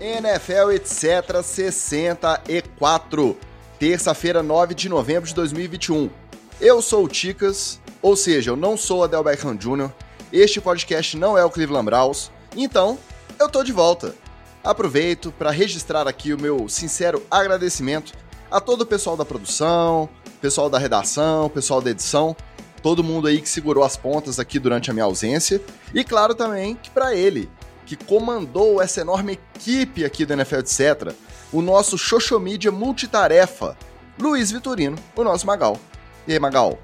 NFL etc 64, terça-feira 9 de novembro de 2021. Eu sou o Ticas, ou seja, eu não sou Adel Beckham Jr., este podcast não é o Cleveland Browns, então eu tô de volta. Aproveito para registrar aqui o meu sincero agradecimento a todo o pessoal da produção, pessoal da redação, pessoal da edição, todo mundo aí que segurou as pontas aqui durante a minha ausência, e claro também que para ele, que comandou essa enorme equipe aqui do NFL etc, o nosso Xoxomídia multitarefa, Luiz Vitorino, o nosso Magal. E aí, Magal,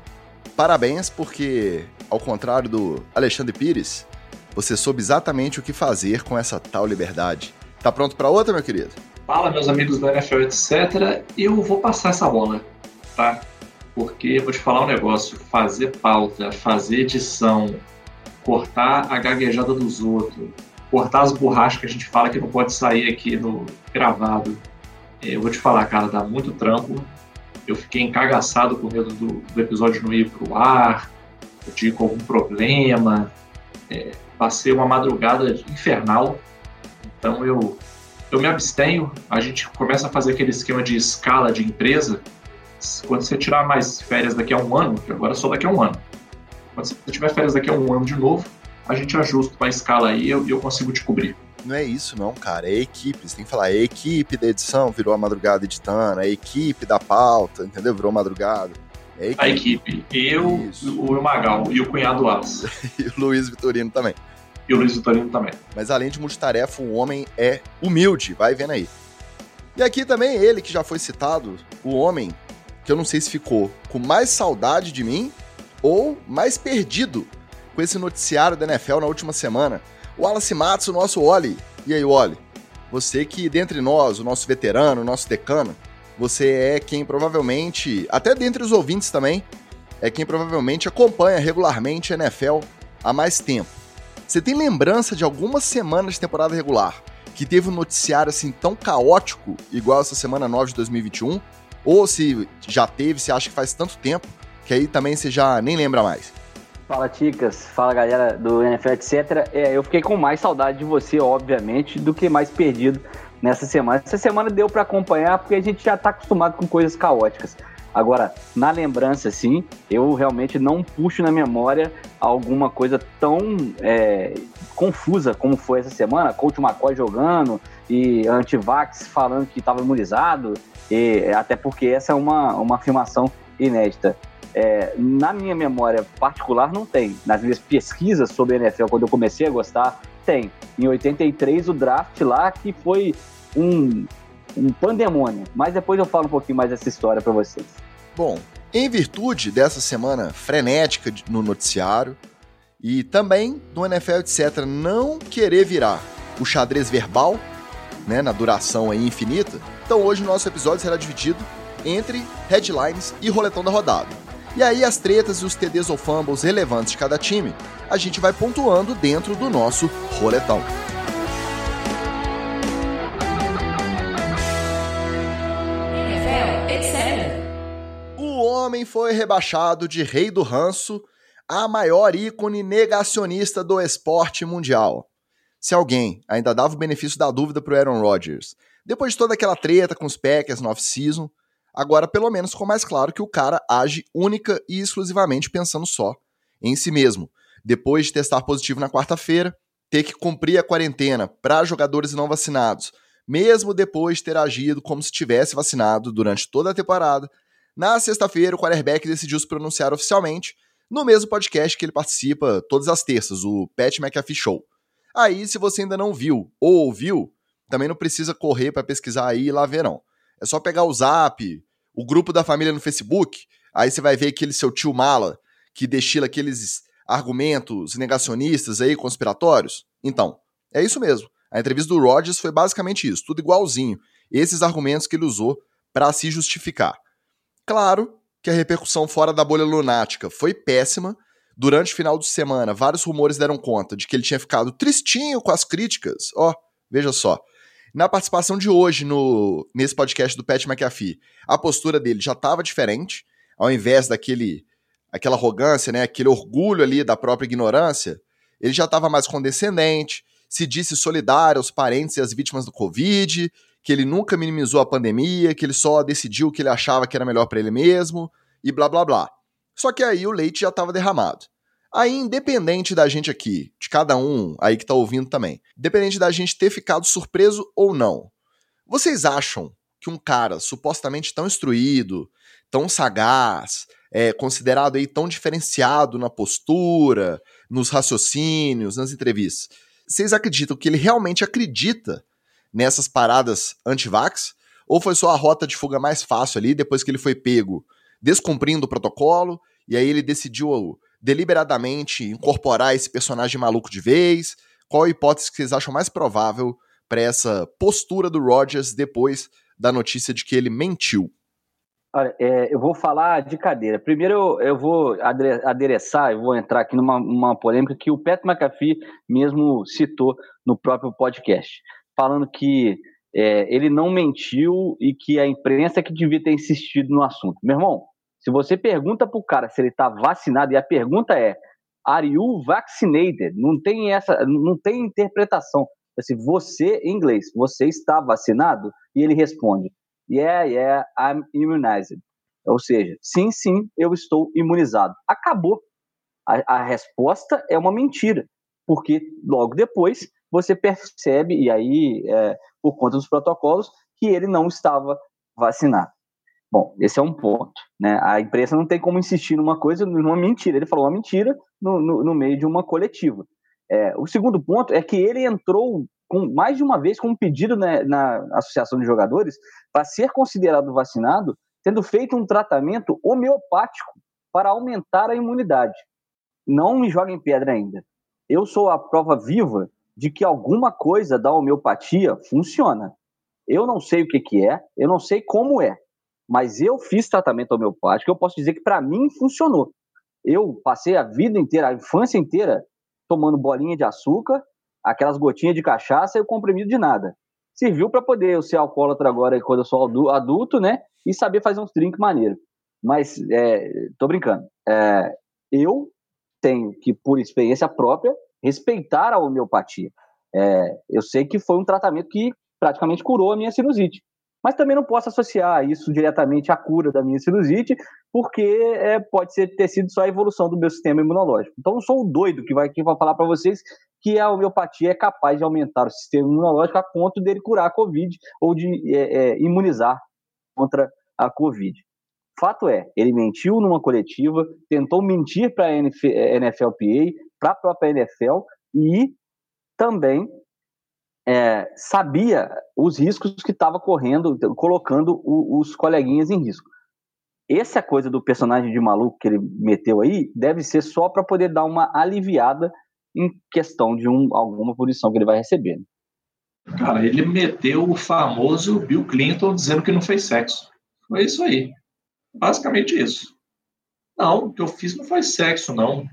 parabéns porque, ao contrário do Alexandre Pires, você soube exatamente o que fazer com essa tal liberdade. Tá pronto para outra, meu querido? Fala, meus amigos do NFL, etc. Eu vou passar essa bola, tá? Porque vou te falar um negócio: fazer pauta, fazer edição, cortar a gaguejada dos outros, cortar as borrachas que a gente fala que não pode sair aqui no gravado. É, eu vou te falar, cara, dá muito trampo. Eu fiquei encagaçado com medo do, do episódio não ir pro ar, eu tive algum problema. É, passei uma madrugada infernal. Então eu, eu me abstenho. A gente começa a fazer aquele esquema de escala de empresa. Quando você tirar mais férias daqui a um ano, que agora só daqui a um ano. Quando você tiver férias daqui a um ano de novo, a gente ajusta uma escala aí e eu, eu consigo te cobrir. Não é isso, não, cara. É equipe. Você tem que falar, é equipe da edição virou a madrugada editando, é equipe da pauta, entendeu? Virou madrugada. É equipe. A equipe. Eu, isso. o Magal e o cunhado Alas. e o Luiz Vitorino também. E o Luiz Vitorino também. Mas além de multitarefa, o homem é humilde, vai vendo aí. E aqui também ele, que já foi citado, o homem, que eu não sei se ficou com mais saudade de mim ou mais perdido com esse noticiário da NFL na última semana. O Wallace Matos, o nosso Oli. E aí, Oli? Você que, dentre nós, o nosso veterano, o nosso decano, você é quem provavelmente, até dentre os ouvintes também, é quem provavelmente acompanha regularmente a NFL há mais tempo. Você tem lembrança de algumas semanas de temporada regular que teve um noticiário assim tão caótico igual essa semana 9 de 2021? Ou se já teve, se acha que faz tanto tempo que aí também você já nem lembra mais? Fala, Ticas. Fala, galera do NFL, etc. É, eu fiquei com mais saudade de você, obviamente, do que mais perdido nessa semana. Essa semana deu para acompanhar porque a gente já tá acostumado com coisas caóticas. Agora, na lembrança, sim, eu realmente não puxo na memória alguma coisa tão é, confusa como foi essa semana. Coach McCoy jogando e antivax falando que estava imunizado, e, até porque essa é uma, uma afirmação inédita. É, na minha memória particular, não tem. Nas minhas pesquisas sobre NFL, quando eu comecei a gostar, tem. Em 83, o draft lá, que foi um, um pandemônio. Mas depois eu falo um pouquinho mais dessa história para vocês. Bom, em virtude dessa semana frenética no noticiário e também do NFL, etc., não querer virar o xadrez verbal, né, na duração aí infinita, então hoje o nosso episódio será dividido entre headlines e roletão da rodada. E aí as tretas e os TDs ou fumbles relevantes de cada time, a gente vai pontuando dentro do nosso roletão. O homem foi rebaixado de rei do ranço a maior ícone negacionista do esporte mundial. Se alguém ainda dava o benefício da dúvida pro Aaron Rodgers, depois de toda aquela treta com os Packers no off-season, Agora, pelo menos, ficou mais claro que o cara age única e exclusivamente pensando só em si mesmo. Depois de testar positivo na quarta-feira, ter que cumprir a quarentena para jogadores não vacinados, mesmo depois de ter agido como se tivesse vacinado durante toda a temporada, na sexta-feira o quarterback decidiu se pronunciar oficialmente no mesmo podcast que ele participa todas as terças, o Pat McAfee Show. Aí, se você ainda não viu ou ouviu, também não precisa correr para pesquisar aí e lá verão. É só pegar o Zap, o grupo da família no Facebook, aí você vai ver aquele seu tio mala que destila aqueles argumentos negacionistas aí, conspiratórios. Então, é isso mesmo. A entrevista do Rogers foi basicamente isso, tudo igualzinho. Esses argumentos que ele usou para se justificar. Claro que a repercussão fora da bolha lunática foi péssima. Durante o final de semana, vários rumores deram conta de que ele tinha ficado tristinho com as críticas. Ó, oh, veja só. Na participação de hoje no nesse podcast do Pat McAfee, a postura dele já estava diferente, ao invés daquele aquela arrogância, né, aquele orgulho ali da própria ignorância, ele já estava mais condescendente se disse solidário aos parentes e às vítimas do Covid, que ele nunca minimizou a pandemia, que ele só decidiu o que ele achava que era melhor para ele mesmo, e blá blá blá. Só que aí o leite já estava derramado. Aí, independente da gente aqui, de cada um aí que tá ouvindo também, independente da gente ter ficado surpreso ou não, vocês acham que um cara supostamente tão instruído, tão sagaz, é, considerado aí tão diferenciado na postura, nos raciocínios, nas entrevistas, vocês acreditam que ele realmente acredita nessas paradas anti-vax? Ou foi só a rota de fuga mais fácil ali, depois que ele foi pego descumprindo o protocolo, e aí ele decidiu deliberadamente incorporar esse personagem maluco de vez? Qual a hipótese que vocês acham mais provável para essa postura do Rogers depois da notícia de que ele mentiu? Olha, é, eu vou falar de cadeira. Primeiro eu, eu vou adereçar, eu vou entrar aqui numa polêmica que o Pat McAfee mesmo citou no próprio podcast, falando que é, ele não mentiu e que a imprensa é que devia ter insistido no assunto. Meu irmão, se você pergunta para o cara se ele está vacinado, e a pergunta é, are you vaccinated? Não tem essa, não tem interpretação. Assim, você, em inglês, você está vacinado? E ele responde, Yeah, yeah, I'm immunized. Ou seja, sim, sim, eu estou imunizado. Acabou. A, a resposta é uma mentira, porque logo depois você percebe, e aí, é, por conta dos protocolos, que ele não estava vacinado. Bom, esse é um ponto. Né? A imprensa não tem como insistir numa coisa, numa mentira. Ele falou uma mentira no, no, no meio de uma coletiva. É, o segundo ponto é que ele entrou com mais de uma vez com um pedido né, na Associação de Jogadores para ser considerado vacinado, tendo feito um tratamento homeopático para aumentar a imunidade. Não me joguem pedra ainda. Eu sou a prova viva de que alguma coisa da homeopatia funciona. Eu não sei o que, que é, eu não sei como é, mas eu fiz tratamento homeopático, eu posso dizer que para mim funcionou. Eu passei a vida inteira, a infância inteira, tomando bolinha de açúcar aquelas gotinhas de cachaça e o comprimido de nada. Serviu para poder eu ser alcoólatra agora quando eu sou adulto, né? E saber fazer uns drinks maneiro. Mas, é, tô brincando. É, eu tenho que, por experiência própria, respeitar a homeopatia. É, eu sei que foi um tratamento que praticamente curou a minha sinusite. Mas também não posso associar isso diretamente à cura da minha sinusite, porque é, pode ser, ter sido só a evolução do meu sistema imunológico. Então, eu sou o doido que vai aqui falar para vocês que a homeopatia é capaz de aumentar o sistema imunológico a ponto dele curar a Covid ou de é, é, imunizar contra a Covid. Fato é, ele mentiu numa coletiva, tentou mentir para a NFLPA, para a própria NFL e também é, sabia os riscos que estava correndo, colocando o, os coleguinhas em risco. Essa coisa do personagem de maluco que ele meteu aí deve ser só para poder dar uma aliviada em questão de um, alguma punição que ele vai receber. Né? Cara, ele meteu o famoso Bill Clinton dizendo que não fez sexo. Foi isso aí. Basicamente isso. Não, o que eu fiz não foi sexo, não.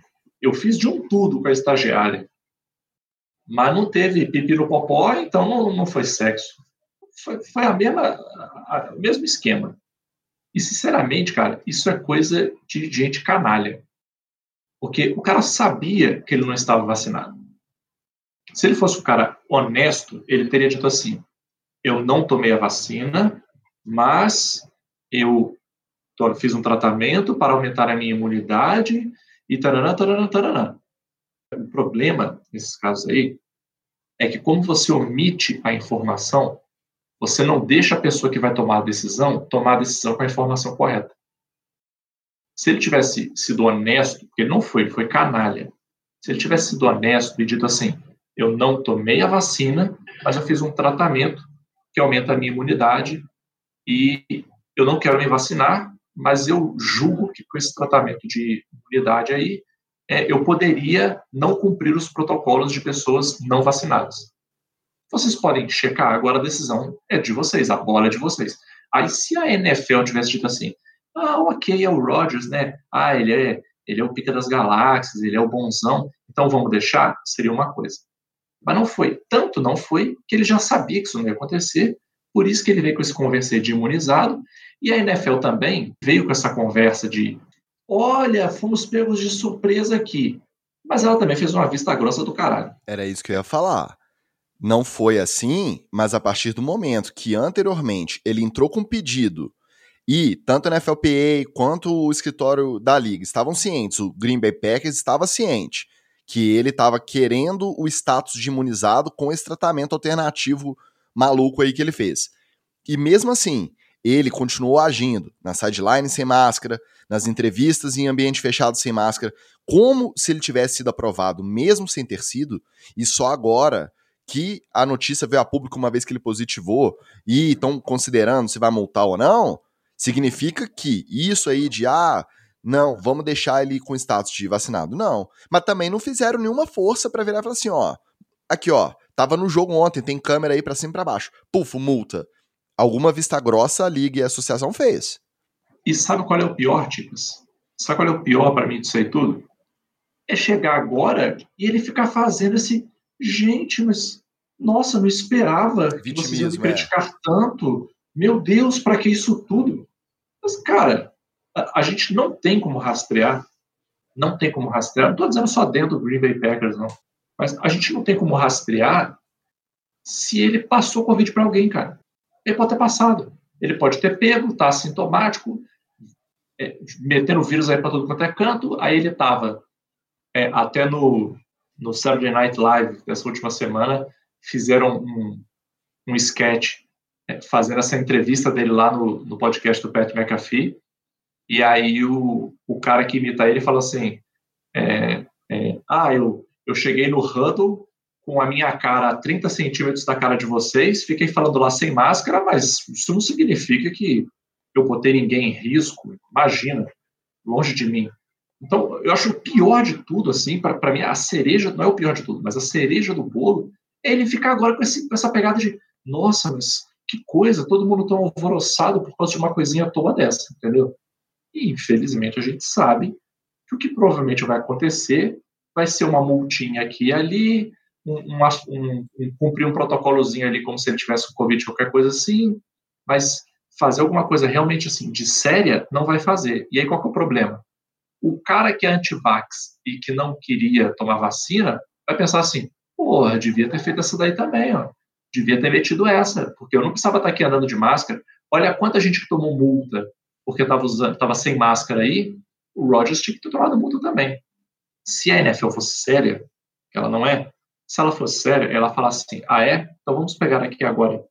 Eu fiz de um tudo com a estagiária. Mas não teve pipiropopó, então não, não foi sexo. Foi, foi a mesma, a, o mesmo esquema. E, sinceramente, cara, isso é coisa de gente canalha. Porque o cara sabia que ele não estava vacinado. Se ele fosse um cara honesto, ele teria dito assim: eu não tomei a vacina, mas eu fiz um tratamento para aumentar a minha imunidade e taranã, taranã, taranã. O problema nesses casos aí é que como você omite a informação, você não deixa a pessoa que vai tomar a decisão tomar a decisão com a informação correta. Se ele tivesse sido honesto, porque não foi, ele foi canalha. Se ele tivesse sido honesto e dito assim: eu não tomei a vacina, mas eu fiz um tratamento que aumenta a minha imunidade e eu não quero me vacinar, mas eu julgo que com esse tratamento de imunidade aí, é, eu poderia não cumprir os protocolos de pessoas não vacinadas. Vocês podem checar, agora a decisão é de vocês, a bola é de vocês. Aí, se a NFL tivesse dito assim, ah, ok, é o Rogers, né? Ah, ele é, ele é o pica das galáxias, ele é o bonzão, então vamos deixar? Seria uma coisa. Mas não foi. Tanto não foi que ele já sabia que isso não ia acontecer, por isso que ele veio com esse conversa de imunizado, e a NFL também veio com essa conversa de olha, fomos pegos de surpresa aqui. Mas ela também fez uma vista grossa do caralho. Era isso que eu ia falar. Não foi assim, mas a partir do momento que anteriormente ele entrou com pedido e tanto a NFLPA quanto o escritório da liga estavam cientes, o Green Bay Packers estava ciente que ele estava querendo o status de imunizado com esse tratamento alternativo maluco aí que ele fez. E mesmo assim, ele continuou agindo na sideline sem máscara, nas entrevistas em ambiente fechado sem máscara, como se ele tivesse sido aprovado, mesmo sem ter sido, e só agora que a notícia veio a público uma vez que ele positivou e estão considerando se vai multar ou não, significa que isso aí de ah, não, vamos deixar ele com status de vacinado. Não. Mas também não fizeram nenhuma força para virar e falar assim, ó, aqui ó, tava no jogo ontem, tem câmera aí para cima e pra baixo. Pufo, multa. Alguma vista grossa a liga e a associação fez. E sabe qual é o pior, Ticas? Sabe qual é o pior para mim disso aí tudo? É chegar agora e ele ficar fazendo esse. Gente, mas. Nossa, não esperava que vocês iam me criticar é. tanto. Meu Deus, para que isso tudo? Mas, cara, a, a, gente não tem como rastrear. Não tem como rastrear. Não estou dizendo só dentro do Green Bay Packers, não. Mas a gente não tem como rastrear se ele passou Covid para alguém, cara. Ele pode ter passado. Ele pode ter pego, tá assintomático, é, metendo vírus aí para todo quanto é canto. Aí ele estava é, até no, no Saturday Night Live dessa última semana, fizeram um, um sketch é, fazendo essa entrevista dele lá no, no podcast do Pat McAfee. E aí o, o cara que imita ele fala assim: é, é, Ah, eu, eu cheguei no huddle com a minha cara a 30 centímetros da cara de vocês, fiquei falando lá sem máscara, mas isso não significa que eu botei ninguém em risco, imagina, longe de mim. Então, eu acho o pior de tudo, assim, para mim, a cereja, não é o pior de tudo, mas a cereja do bolo é ele ficar agora com, esse, com essa pegada de, nossa, mas que coisa, todo mundo tão alvoroçado por causa de uma coisinha toda dessa, entendeu? E, infelizmente, a gente sabe que o que provavelmente vai acontecer vai ser uma multinha aqui e ali, um, um, um, cumprir um protocolozinho ali como se ele tivesse o Covid, qualquer coisa assim, mas fazer alguma coisa realmente assim, de séria, não vai fazer. E aí qual é o problema? O cara que é anti-vax e que não queria tomar vacina, vai pensar assim, porra, devia ter feito essa daí também, ó. Devia ter metido essa, porque eu não precisava estar aqui andando de máscara. Olha quanta gente que tomou multa porque estava usando, estava sem máscara aí, o Rogers tinha que ter tomado multa também. Se a NFL fosse séria, que ela não é, se ela fosse séria, ela falasse assim: ah, é? Então vamos pegar aqui agora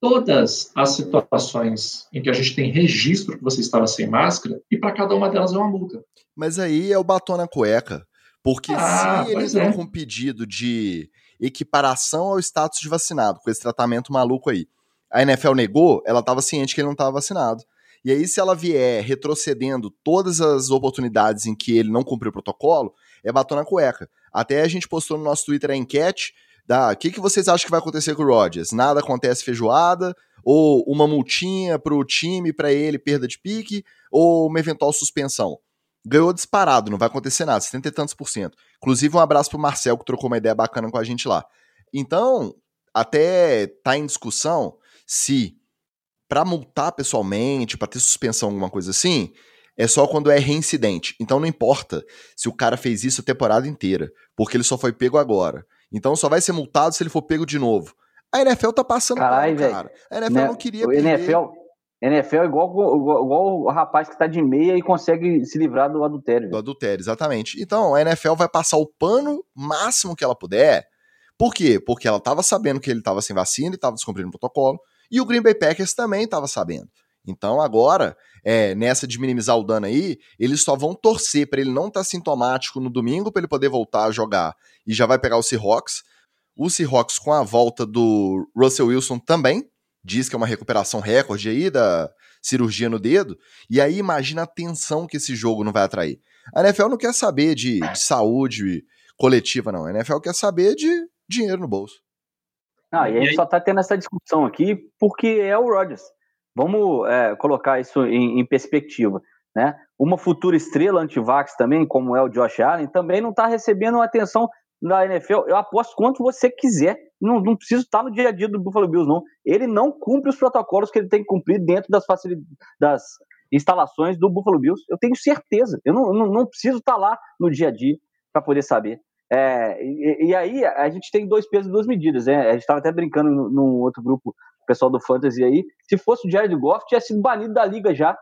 todas as situações em que a gente tem registro que você estava sem máscara e para cada uma delas é uma multa. Mas aí é o batom na cueca. Porque ah, se eles é. com pedido de equiparação ao status de vacinado, com esse tratamento maluco aí, a NFL negou, ela estava ciente que ele não estava vacinado. E aí, se ela vier retrocedendo todas as oportunidades em que ele não cumpriu o protocolo, é batom na cueca. Até a gente postou no nosso Twitter a enquete da o que, que vocês acham que vai acontecer com o Rodgers? Nada acontece feijoada? Ou uma multinha pro time, para ele, perda de pique? Ou uma eventual suspensão? Ganhou disparado, não vai acontecer nada, 70 e tantos por cento. Inclusive, um abraço pro Marcel, que trocou uma ideia bacana com a gente lá. Então, até tá em discussão se para multar pessoalmente, para ter suspensão, alguma coisa assim, é só quando é reincidente. Então não importa se o cara fez isso a temporada inteira, porque ele só foi pego agora. Então só vai ser multado se ele for pego de novo. A NFL tá passando Carai, pano, cara. A NFL não queria o NFL, NFL é igual, igual, igual, o rapaz que tá de meia e consegue se livrar do adultério. Do adultério, exatamente. Então a NFL vai passar o pano máximo que ela puder. Por quê? Porque ela tava sabendo que ele tava sem vacina e tava descumprindo o protocolo. E o Green Bay Packers também estava sabendo. Então agora, é, nessa de minimizar o dano aí, eles só vão torcer para ele não estar tá sintomático no domingo para ele poder voltar a jogar e já vai pegar o Seahawks. O Seahawks com a volta do Russell Wilson também diz que é uma recuperação recorde aí da cirurgia no dedo. E aí imagina a tensão que esse jogo não vai atrair. A NFL não quer saber de, de saúde coletiva não. A NFL quer saber de dinheiro no bolso. Ah, e a gente só está tendo essa discussão aqui porque é o Rodgers. Vamos é, colocar isso em, em, perspectiva. Né? Uma futura estrela antivax também, como é o Josh Allen, também não está recebendo atenção da NFL. Eu aposto quanto você quiser. Não, não preciso estar no dia a dia do Buffalo Bills, não. Ele não cumpre os protocolos que ele tem que cumprir dentro das, das instalações do Buffalo Bills. Eu tenho certeza. Eu não, não, não preciso estar lá no dia a dia para poder saber. É, e, e, aí a gente tem dois pesos e duas medidas, né? A gente estava até brincando num outro grupo, pessoal do Fantasy aí. Se fosse o Jared Goff, tinha sido banido da liga já,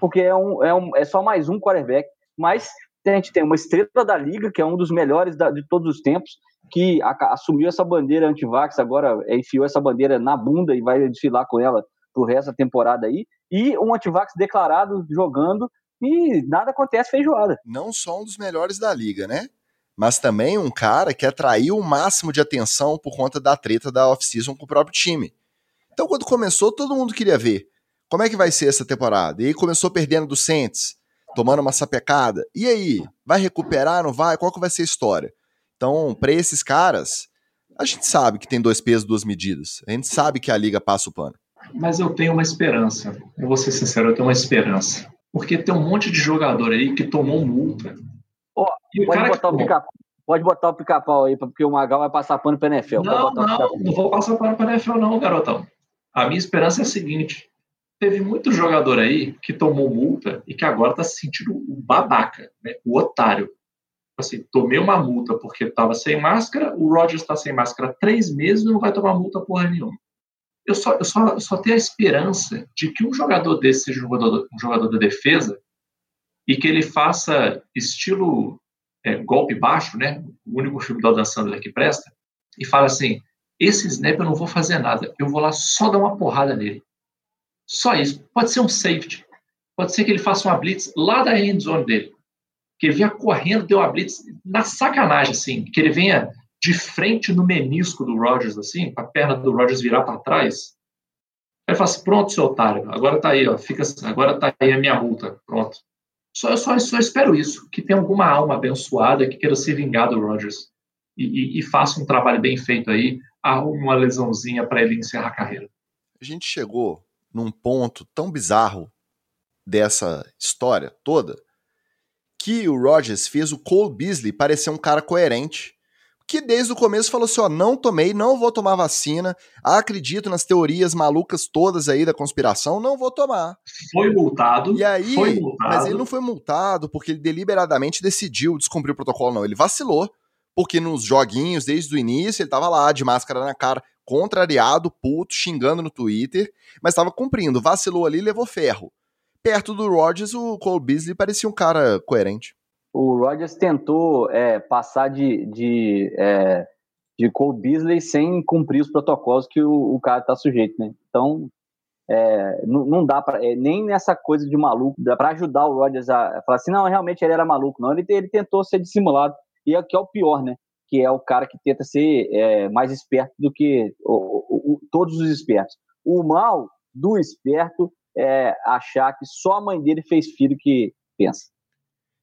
porque é, um, é, um, é só mais um quarterback. Mas a gente tem uma estrela da liga, que é um dos melhores da, de todos os tempos, que a, assumiu essa bandeira anti-vax, agora enfiou essa bandeira na bunda e vai desfilar com ela pro resto da temporada aí. E um anti-vax declarado jogando e nada acontece feijoada. Não só um dos melhores da liga, né? mas também um cara que atraiu o máximo de atenção por conta da treta da off-season com o próprio time. Então, quando começou, todo mundo queria ver como é que vai ser essa temporada. E aí começou perdendo do Saints, tomando uma sapecada. E aí, vai recuperar, não vai? Qual que vai ser a história? Então, para esses caras, a gente sabe que tem dois pesos, duas medidas. A gente sabe que a liga passa o pano. Mas eu tenho uma esperança. Eu vou ser sincero, eu tenho uma esperança. Porque tem um monte de jogador aí que tomou multa pode, botar o pica, pode botar o pica-pau aí, porque o Magal vai passar pano para NFL. Não, não, não vou passar pano para NFL não, garotão. A minha esperança é a seguinte, teve muito jogador aí que tomou multa e que agora está se sentindo o babaca, né? o otário. Assim, tomei uma multa porque estava sem máscara, o Rogers está sem máscara há três meses e não vai tomar multa porra nenhuma. Eu só, eu só, eu só tenho a esperança de que um jogador desse seja um jogador, um jogador da defesa e que ele faça estilo é, Golpe Baixo, né? O único filme do Adam Sandler que presta, e fala assim: esse snap eu não vou fazer nada, eu vou lá só dar uma porrada nele. Só isso. Pode ser um safety. Pode ser que ele faça uma blitz lá da end zone dele. Que ele venha correndo, deu uma blitz na sacanagem, assim. Que ele venha de frente no menisco do Rogers, assim, a perna do Rogers virar para trás. Aí fala assim: pronto, seu otário, agora tá aí, ó, fica, agora tá aí a minha multa, pronto. Só, só, só espero isso, que tenha alguma alma abençoada que queira se vingar do Rogers e, e, e faça um trabalho bem feito aí, arrume uma lesãozinha para ele encerrar a carreira. A gente chegou num ponto tão bizarro dessa história toda que o Rogers fez o Cole Beasley parecer um cara coerente que desde o começo falou assim: ó, não tomei, não vou tomar vacina, acredito nas teorias malucas todas aí da conspiração, não vou tomar. Foi multado. E aí, foi multado. mas ele não foi multado porque ele deliberadamente decidiu descumprir o protocolo, não. Ele vacilou, porque nos joguinhos, desde o início, ele tava lá de máscara na cara, contrariado, puto, xingando no Twitter, mas estava cumprindo. Vacilou ali levou ferro. Perto do Rodgers, o Cole Beasley parecia um cara coerente o Rodgers tentou é, passar de, de, é, de Cole Beasley sem cumprir os protocolos que o, o cara está sujeito, né? Então, é, não, não, dá para é, nem nessa coisa de maluco, dá para ajudar o Rodgers a, falar assim, não, realmente ele era maluco, não, ele, ele tentou ser dissimulado, e é que é o pior, né? Que é o cara que tenta ser é, mais esperto do que o, o, o, todos os espertos. O mal do esperto é achar que só a mãe dele fez filho que pensa.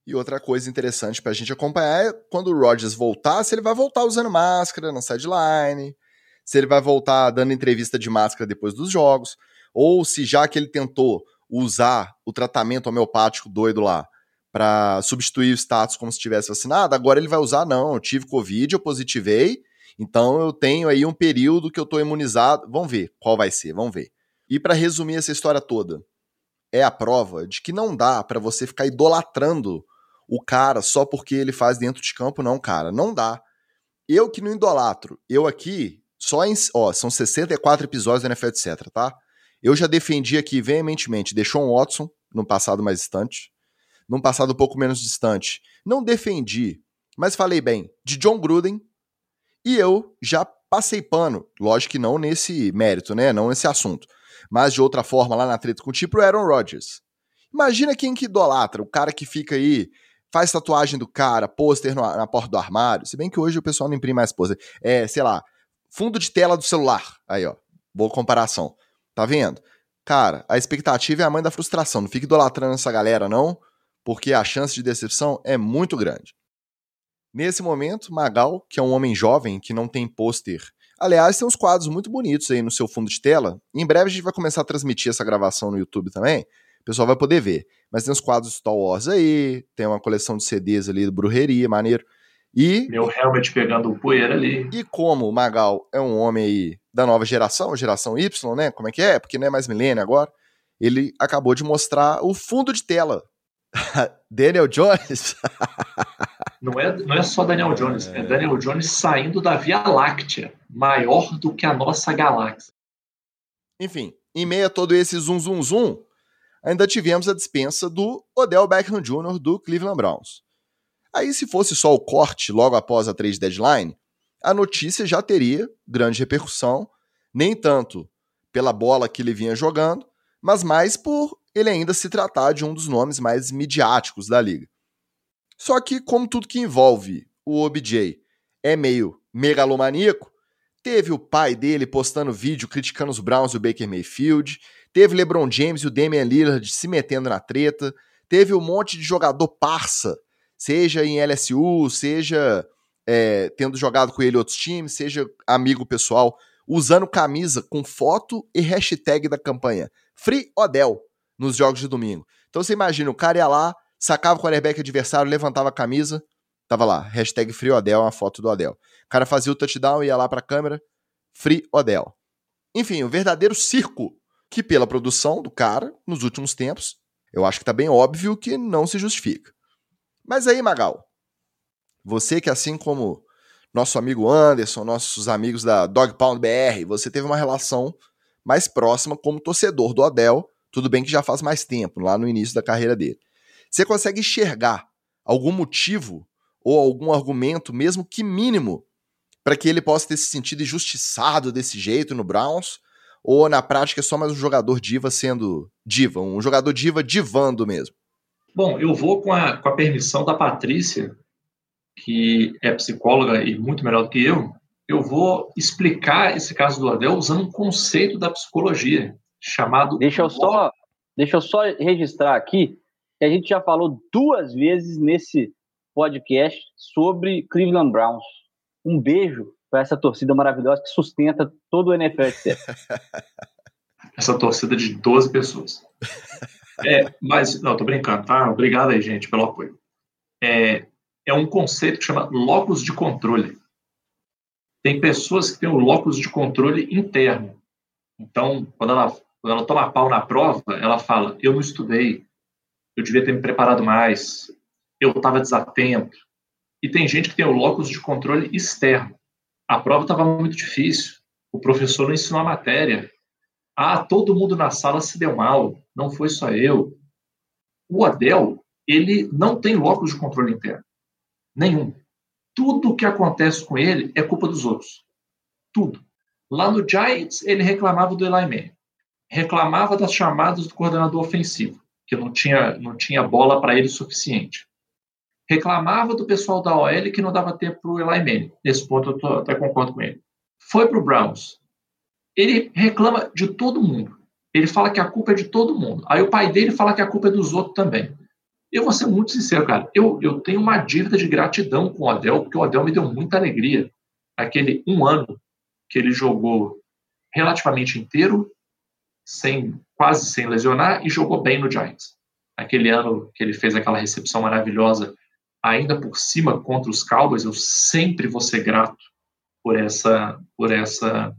E outra coisa interessante para a gente acompanhar é quando o Rodgers voltar, se ele vai voltar usando máscara na sideline, se ele vai voltar dando entrevista de máscara depois dos jogos, ou se já que ele tentou usar o tratamento homeopático doido lá para substituir o status como se tivesse vacinado, agora ele vai usar, não, eu tive Covid, eu positivei, então eu tenho aí um período que eu estou imunizado. Vamos ver qual vai ser, vamos ver. E para resumir essa história toda, é a prova de que não dá para você ficar idolatrando o cara só porque ele faz dentro de campo, não, cara. Não dá. Eu que não idolatro, eu aqui, só em. Ó, são 64 episódios da NFL, etc, tá? Eu já defendi aqui veementemente um Watson no passado mais distante. Num passado um pouco menos distante. Não defendi, mas falei bem, de John Gruden. E eu já passei pano, lógico que não nesse mérito, né? Não nesse assunto. Mas de outra forma, lá na treta com o tipo Aaron Rodgers. Imagina quem que idolatra, o cara que fica aí faz tatuagem do cara, pôster na porta do armário. Se bem que hoje o pessoal não imprime mais pôster. É, sei lá, fundo de tela do celular. Aí, ó. Boa comparação. Tá vendo? Cara, a expectativa é a mãe da frustração. Não fique idolatrando essa galera, não, porque a chance de decepção é muito grande. Nesse momento, Magal, que é um homem jovem que não tem pôster. Aliás, tem uns quadros muito bonitos aí no seu fundo de tela. Em breve a gente vai começar a transmitir essa gravação no YouTube também o pessoal vai poder ver. Mas tem os quadros Star Wars aí, tem uma coleção de CDs ali do Brujeria, maneiro. E. Meu helmet pegando poeira ali. E como o Magal é um homem aí da nova geração, geração Y, né? Como é que é? Porque não é mais milênio agora. Ele acabou de mostrar o fundo de tela. Daniel Jones. Não é, não é só Daniel Jones, é. é Daniel Jones saindo da Via Láctea, maior do que a nossa galáxia. Enfim, em meio a todo esse zum zum zum, ainda tivemos a dispensa do Odell Beckham Jr. do Cleveland Browns. Aí, se fosse só o corte logo após a trade deadline, a notícia já teria grande repercussão, nem tanto pela bola que ele vinha jogando, mas mais por ele ainda se tratar de um dos nomes mais midiáticos da liga. Só que, como tudo que envolve o OBJ é meio megalomaníaco, teve o pai dele postando vídeo criticando os Browns e o Baker Mayfield, teve LeBron James e o Damian Lillard se metendo na treta, teve um monte de jogador parça, seja em LSU, seja é, tendo jogado com ele outros times, seja amigo pessoal, usando camisa com foto e hashtag da campanha Free Odell nos jogos de domingo. Então você imagina, o cara ia lá, sacava o quarterback adversário, levantava a camisa, tava lá, hashtag Free Odell, uma foto do Odell. O cara fazia o touchdown, ia lá pra câmera, Free Odell. Enfim, um verdadeiro circo que pela produção do cara, nos últimos tempos, eu acho que tá bem óbvio que não se justifica. Mas aí, Magal, você que assim como nosso amigo Anderson, nossos amigos da Dog Pound BR, você teve uma relação mais próxima como torcedor do Odell tudo bem que já faz mais tempo, lá no início da carreira dele. Você consegue enxergar algum motivo ou algum argumento, mesmo que mínimo, para que ele possa ter se sentido injustiçado desse jeito no Browns? Ou na prática é só mais um jogador diva sendo diva, um jogador diva divando mesmo? Bom, eu vou com a, com a permissão da Patrícia, que é psicóloga e muito melhor do que eu, eu vou explicar esse caso do Adel usando um conceito da psicologia, chamado. Deixa eu só, deixa eu só registrar aqui que a gente já falou duas vezes nesse podcast sobre Cleveland Browns. Um beijo para essa torcida maravilhosa que sustenta todo o NFL. essa torcida de 12 pessoas. É, mas, não, tô brincando, tá? Obrigado aí, gente, pelo apoio. É, é um conceito que chama locus de controle. Tem pessoas que têm o locus de controle interno. Então, quando ela quando ela toma pau na prova, ela fala: eu não estudei, eu devia ter me preparado mais, eu estava desatento. E tem gente que tem o locus de controle externo. A prova estava muito difícil, o professor não ensinou a matéria. Ah, todo mundo na sala se deu mal, não foi só eu. O Adel, ele não tem locus de controle interno. Nenhum. Tudo o que acontece com ele é culpa dos outros. Tudo. Lá no Giants, ele reclamava do Eli Manning reclamava das chamadas do coordenador ofensivo, que não tinha, não tinha bola para ele suficiente. Reclamava do pessoal da OL que não dava tempo para o Eli Manning. Nesse ponto eu tô, até concordo com ele. Foi para o Browns. Ele reclama de todo mundo. Ele fala que a culpa é de todo mundo. Aí o pai dele fala que a culpa é dos outros também. Eu vou ser muito sincero, cara. Eu, eu tenho uma dívida de gratidão com o Odell, porque o Odell me deu muita alegria. Aquele um ano que ele jogou relativamente inteiro, sem quase sem lesionar e jogou bem no Giants. Aquele ano que ele fez aquela recepção maravilhosa, ainda por cima contra os Cowboys, eu sempre vou ser grato por essa por essa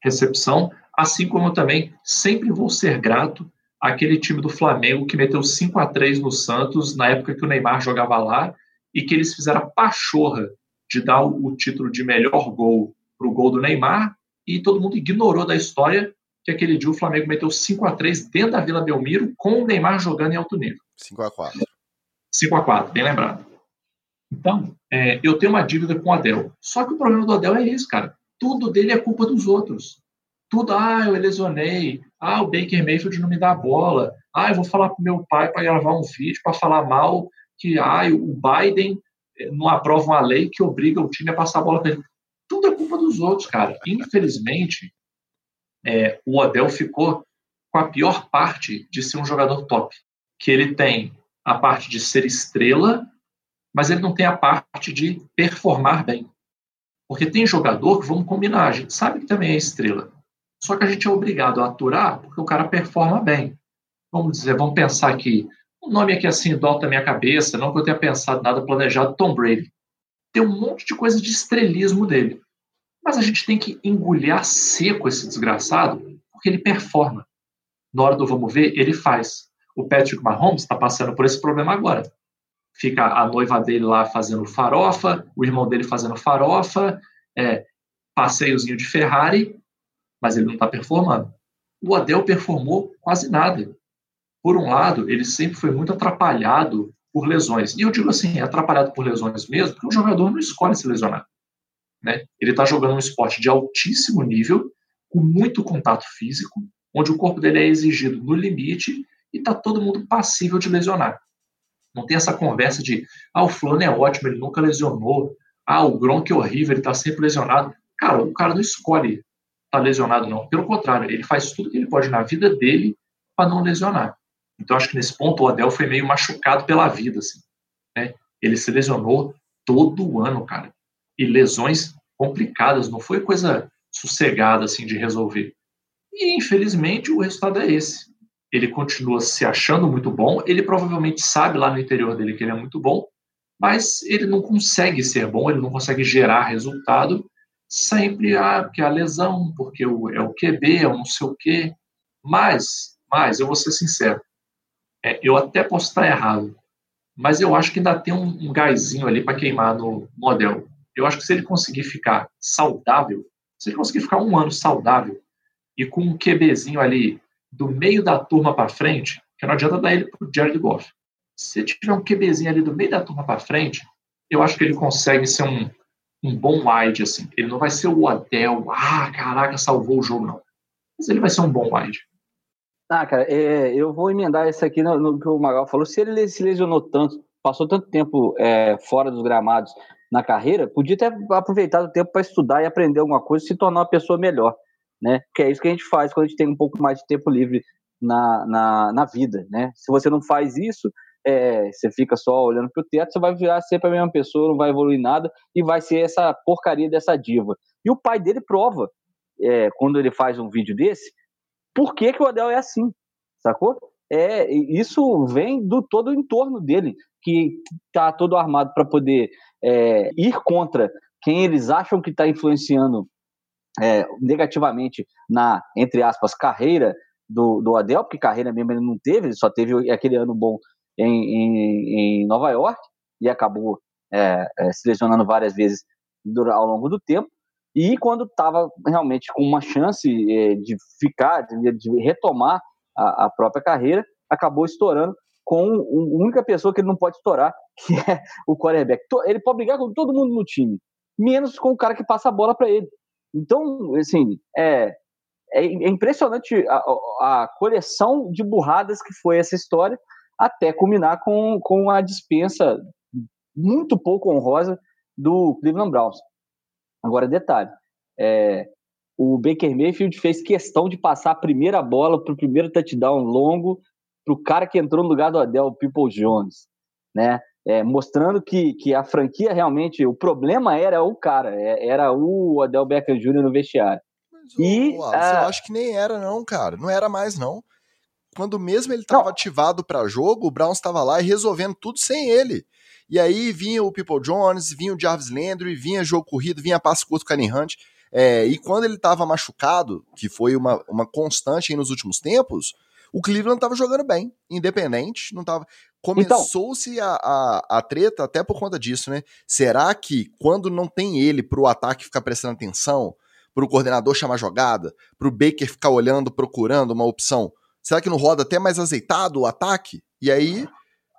recepção, assim como eu também sempre vou ser grato àquele time do Flamengo que meteu 5 a 3 no Santos na época que o Neymar jogava lá e que eles fizeram a pachorra de dar o título de melhor gol para o gol do Neymar e todo mundo ignorou da história que aquele dia o Flamengo meteu 5 a 3 dentro da Vila Belmiro, com o Neymar jogando em alto nível. 5 a 4 5 a 4 bem lembrado. Então, é, eu tenho uma dívida com o Adel. Só que o problema do Adel é isso, cara. Tudo dele é culpa dos outros. Tudo, ah, eu lesionei. Ah, o Baker Mayfield não me dá a bola. Ah, eu vou falar pro meu pai para gravar um vídeo para falar mal que ah, o Biden eh, não aprova uma lei que obriga o time a passar a bola para ele. Tudo é culpa dos outros, cara. Infelizmente, é, o Odell ficou com a pior parte de ser um jogador top, que ele tem a parte de ser estrela, mas ele não tem a parte de performar bem. Porque tem jogador que, vamos combinar, a gente sabe que também é estrela. Só que a gente é obrigado a aturar porque o cara performa bem. Vamos dizer, vamos pensar aqui, um nome aqui assim, dota minha cabeça, não que eu tenha pensado nada planejado, Tom Brady. Tem um monte de coisa de estrelismo dele. Mas a gente tem que engolhar seco esse desgraçado, porque ele performa. Na hora do vamos ver, ele faz. O Patrick Mahomes está passando por esse problema agora. fica a noiva dele lá fazendo farofa, o irmão dele fazendo farofa, é, passeiozinho de Ferrari, mas ele não está performando. O Adel performou quase nada. Por um lado, ele sempre foi muito atrapalhado por lesões. E eu digo assim, atrapalhado por lesões mesmo, porque o jogador não escolhe se lesionar. Né? Ele está jogando um esporte de altíssimo nível, com muito contato físico, onde o corpo dele é exigido no limite e está todo mundo passível de lesionar. Não tem essa conversa de, ah, o fulano é ótimo, ele nunca lesionou, ah, o Gronk é horrível, ele está sempre lesionado. Cara, o cara não escolhe estar tá lesionado, não. Pelo contrário, ele faz tudo que ele pode na vida dele para não lesionar. Então, acho que nesse ponto o Adel foi meio machucado pela vida, assim. Né? Ele se lesionou todo ano, cara. E lesões complicadas, não foi coisa sossegada, assim, de resolver. E, infelizmente, o resultado é esse ele continua se achando muito bom, ele provavelmente sabe lá no interior dele que ele é muito bom, mas ele não consegue ser bom, ele não consegue gerar resultado, sempre ah, porque a lesão, porque é o QB, é o não sei o quê. Mas, mas eu vou ser sincero, é, eu até posso estar errado, mas eu acho que ainda tem um, um gásinho ali para queimar no modelo. Eu acho que se ele conseguir ficar saudável, se ele conseguir ficar um ano saudável e com um QBzinho ali do meio da turma para frente, que não adianta dar ele para o Jared Goff. Se tiver um QBzinho ali do meio da turma para frente, eu acho que ele consegue ser um, um bom wide, assim. Ele não vai ser o Adel, ah, caraca, salvou o jogo, não. Mas ele vai ser um bom wide. Ah, cara, é, eu vou emendar isso aqui no, no, que o Magal falou. Se ele se lesionou tanto, passou tanto tempo é, fora dos gramados na carreira, podia ter aproveitado o tempo para estudar e aprender alguma coisa e se tornar uma pessoa melhor né? Que é isso que a gente faz quando a gente tem um pouco mais de tempo livre na, na, na vida, né? Se você não faz isso, é, você fica só olhando para o teto, você vai virar sempre a mesma pessoa, não vai evoluir nada e vai ser essa porcaria dessa diva. E o pai dele prova, é, quando ele faz um vídeo desse, por que, que o Adel é assim, sacou? É, isso vem do todo o entorno dele, que tá todo armado para poder é, ir contra quem eles acham que está influenciando é, negativamente na, entre aspas, carreira do, do Adel, porque carreira mesmo ele não teve, ele só teve aquele ano bom em, em, em Nova York e acabou é, é, se lesionando várias vezes ao longo do tempo. E quando estava realmente com uma chance é, de ficar, de, de retomar a, a, própria carreira, acabou estourando com a única pessoa que ele não pode estourar, que é o quarterback. Ele pode brigar com todo mundo no time, menos com o cara que passa a bola para ele. Então, assim, é, é impressionante a, a, coleção de burradas que foi essa história, até culminar com, com a dispensa muito pouco honrosa do Cleveland Browns. Agora, detalhe: é, o Baker Mayfield fez questão de passar a primeira bola para o primeiro touchdown longo para o cara que entrou no lugar do Adel, People Jones, né? é, mostrando que, que a franquia realmente, o problema era o cara, é, era o Adel Beckham Jr. no vestiário. Mas, e, Wallace, a... eu acho que nem era não, cara, não era mais não. Quando mesmo ele estava ativado para jogo, o Browns estava lá e resolvendo tudo sem ele. E aí vinha o People Jones, vinha o Jarvis Landry, vinha jogo corrido, vinha passo curto com o Hunt. É, e quando ele estava machucado, que foi uma, uma constante nos últimos tempos, o Cleveland estava jogando bem, independente, não tava. Começou-se então, a, a, a, treta até por conta disso, né? Será que quando não tem ele pro ataque ficar prestando atenção, pro coordenador chamar jogada, pro Baker ficar olhando, procurando uma opção, será que não roda até mais azeitado o ataque? E aí,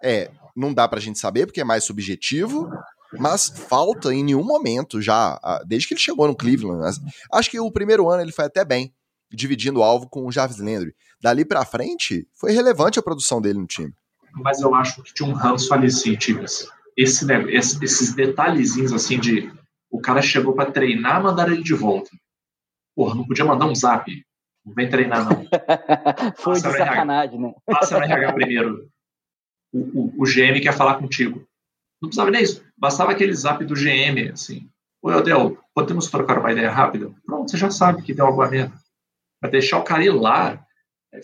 é, não dá pra gente saber porque é mais subjetivo, mas falta em nenhum momento já, desde que ele chegou no Cleveland. Acho que o primeiro ano ele foi até bem dividindo o alvo com o Jarvis Landry. Dali para frente, foi relevante a produção dele no time. Mas eu acho que tinha um ranço ali, sim, Tigres. Esse, né, esses detalhezinhos, assim, de o cara chegou para treinar, mandaram ele de volta. Porra, não podia mandar um zap. Não vem treinar, não. foi Passa de sacanagem, né? Passa no RH primeiro. O, o, o, GM quer falar contigo. Não precisava nem isso. Bastava aquele zap do GM, assim. Oi, Odel, podemos trocar uma ideia rápida? Pronto, você já sabe que deu alguma merda para deixar o cara ir lá.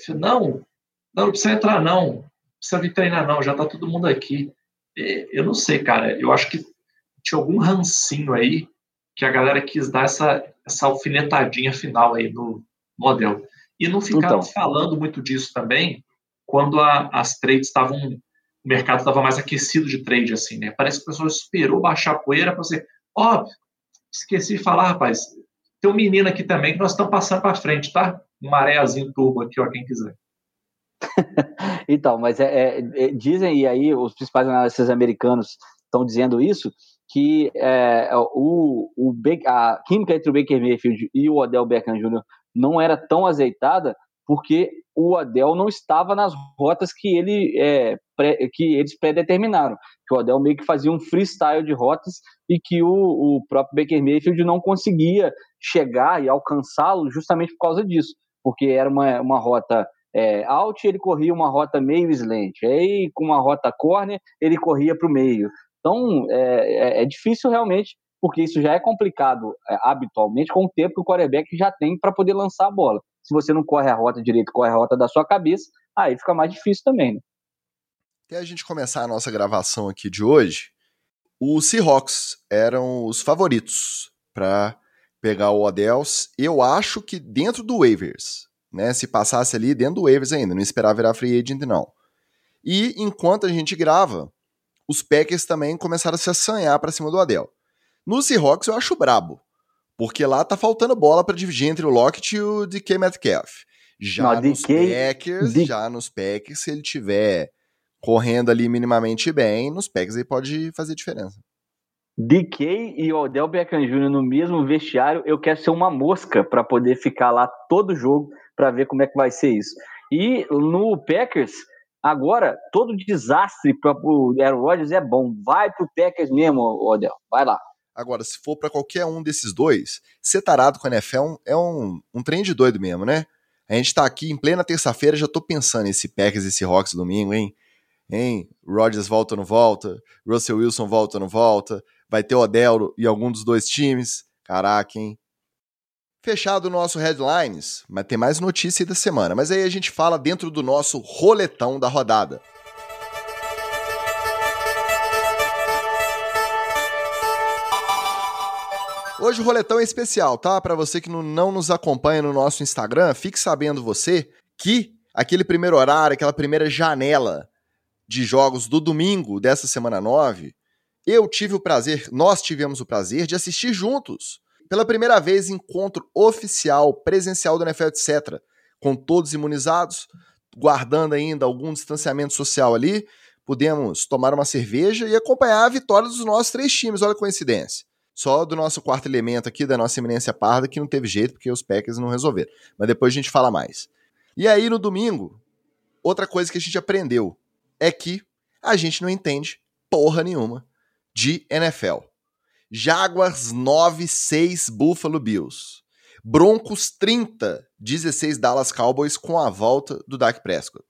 Falei, não, não, não precisa entrar, não. Não precisa vir treinar, não. Já tá todo mundo aqui. Eu não sei, cara. Eu acho que tinha algum rancinho aí que a galera quis dar essa, essa alfinetadinha final aí no modelo. E não ficaram então. falando muito disso também quando a, as trades estavam o mercado estava mais aquecido de trade, assim, né? Parece que o pessoal esperou baixar a poeira para você. Ó, oh, esqueci de falar, rapaz. Tem um menino aqui também que nós estamos passando para frente, tá? Marézinho turbo aqui, ó, quem quiser. então, mas é, é, é, dizem, e aí os principais analistas americanos estão dizendo isso, que é, o, o, a química entre o Baker Mayfield e o Odell Beckham Jr. não era tão azeitada porque o Odell não estava nas rotas que, ele, é, pré, que eles predeterminaram. Que o Odell meio que fazia um freestyle de rotas e que o, o próprio Baker Mayfield não conseguia chegar e alcançá-lo justamente por causa disso. Porque era uma, uma rota é, out, ele corria uma rota meio slant. Aí, com uma rota corner, ele corria para o meio. Então, é, é, é, difícil realmente, porque isso já é complicado é, habitualmente com o tempo que o quarterback já tem para poder lançar a bola. Se você não corre a rota direito, corre a rota da sua cabeça, aí fica mais difícil também. Né? Até a gente começar a nossa gravação aqui de hoje, os Seahawks eram os favoritos para pegar o Odels. Eu acho que dentro do waivers, né? Se passasse ali dentro do waivers ainda, não esperava virar free agent não. E enquanto a gente grava, os Packers também começaram a se assanhar para cima do Adel. No Seahawks eu acho brabo, porque lá tá faltando bola para dividir entre o Lockett e o DK Metcalf. Já Não, nos DK, Packers, D... já nos Packers, se ele tiver correndo ali minimamente bem, nos Packers aí pode fazer diferença. DK e Odell Beckham Jr. no mesmo vestiário, eu quero ser uma mosca para poder ficar lá todo jogo para ver como é que vai ser isso. E no Packers, Agora, todo desastre para o Aaron Rodgers é bom. Vai para o Packers mesmo, Odell. Vai lá. Agora, se for para qualquer um desses dois, ser tarado com a NFL é um, um trem de doido mesmo, né? A gente tá aqui em plena terça-feira, já tô pensando esse Packers esse Hawks domingo, hein? Hein? Rodgers volta ou não volta? Russell Wilson volta ou não volta? Vai ter Odell e algum dos dois times? Caraca, hein? Fechado o nosso headlines, mas tem mais notícia da semana. Mas aí a gente fala dentro do nosso roletão da rodada. Hoje o roletão é especial, tá? Para você que não nos acompanha no nosso Instagram, fique sabendo você que aquele primeiro horário, aquela primeira janela de jogos do domingo dessa semana 9, eu tive o prazer, nós tivemos o prazer de assistir juntos pela primeira vez, encontro oficial, presencial do NFL, etc. Com todos imunizados, guardando ainda algum distanciamento social ali, pudemos tomar uma cerveja e acompanhar a vitória dos nossos três times. Olha a coincidência. Só do nosso quarto elemento aqui, da nossa eminência parda, que não teve jeito, porque os Packers não resolveram. Mas depois a gente fala mais. E aí, no domingo, outra coisa que a gente aprendeu é que a gente não entende porra nenhuma de NFL. Jaguars 9, 6 Buffalo Bills. Broncos 30, 16 Dallas Cowboys com a volta do Dak Prescott.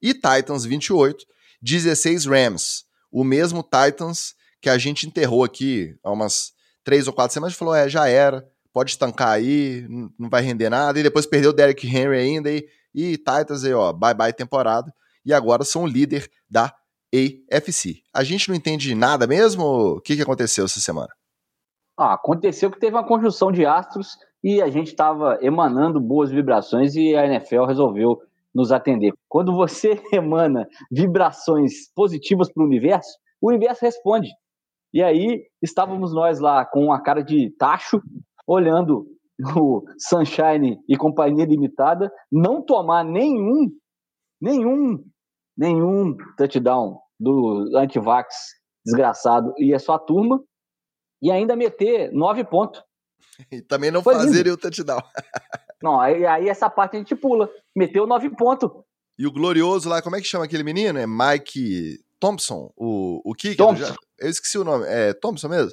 E Titans 28, 16 Rams. O mesmo Titans que a gente enterrou aqui há umas três ou quatro semanas e falou: é, já era, pode estancar aí, não vai render nada. E depois perdeu o Derrick Henry ainda. E, e Titans aí, ó, bye bye temporada. E agora são o líder da AFC. A gente não entende nada mesmo? O que, que aconteceu essa semana? Ah, aconteceu que teve uma conjunção de astros e a gente estava emanando boas vibrações e a NFL resolveu nos atender. Quando você emana vibrações positivas para o universo, o universo responde. E aí estávamos nós lá com a cara de tacho, olhando o Sunshine e Companhia Limitada não tomar nenhum, nenhum, nenhum touchdown do antivax desgraçado e a sua turma, e ainda meter nove pontos. E também não Foi fazer o touchdown. não, aí, aí essa parte a gente pula. Meteu nove pontos. E o glorioso lá, como é que chama aquele menino? É Mike Thompson, o, o kicker? Thompson. Eu esqueci o nome. É Thompson mesmo?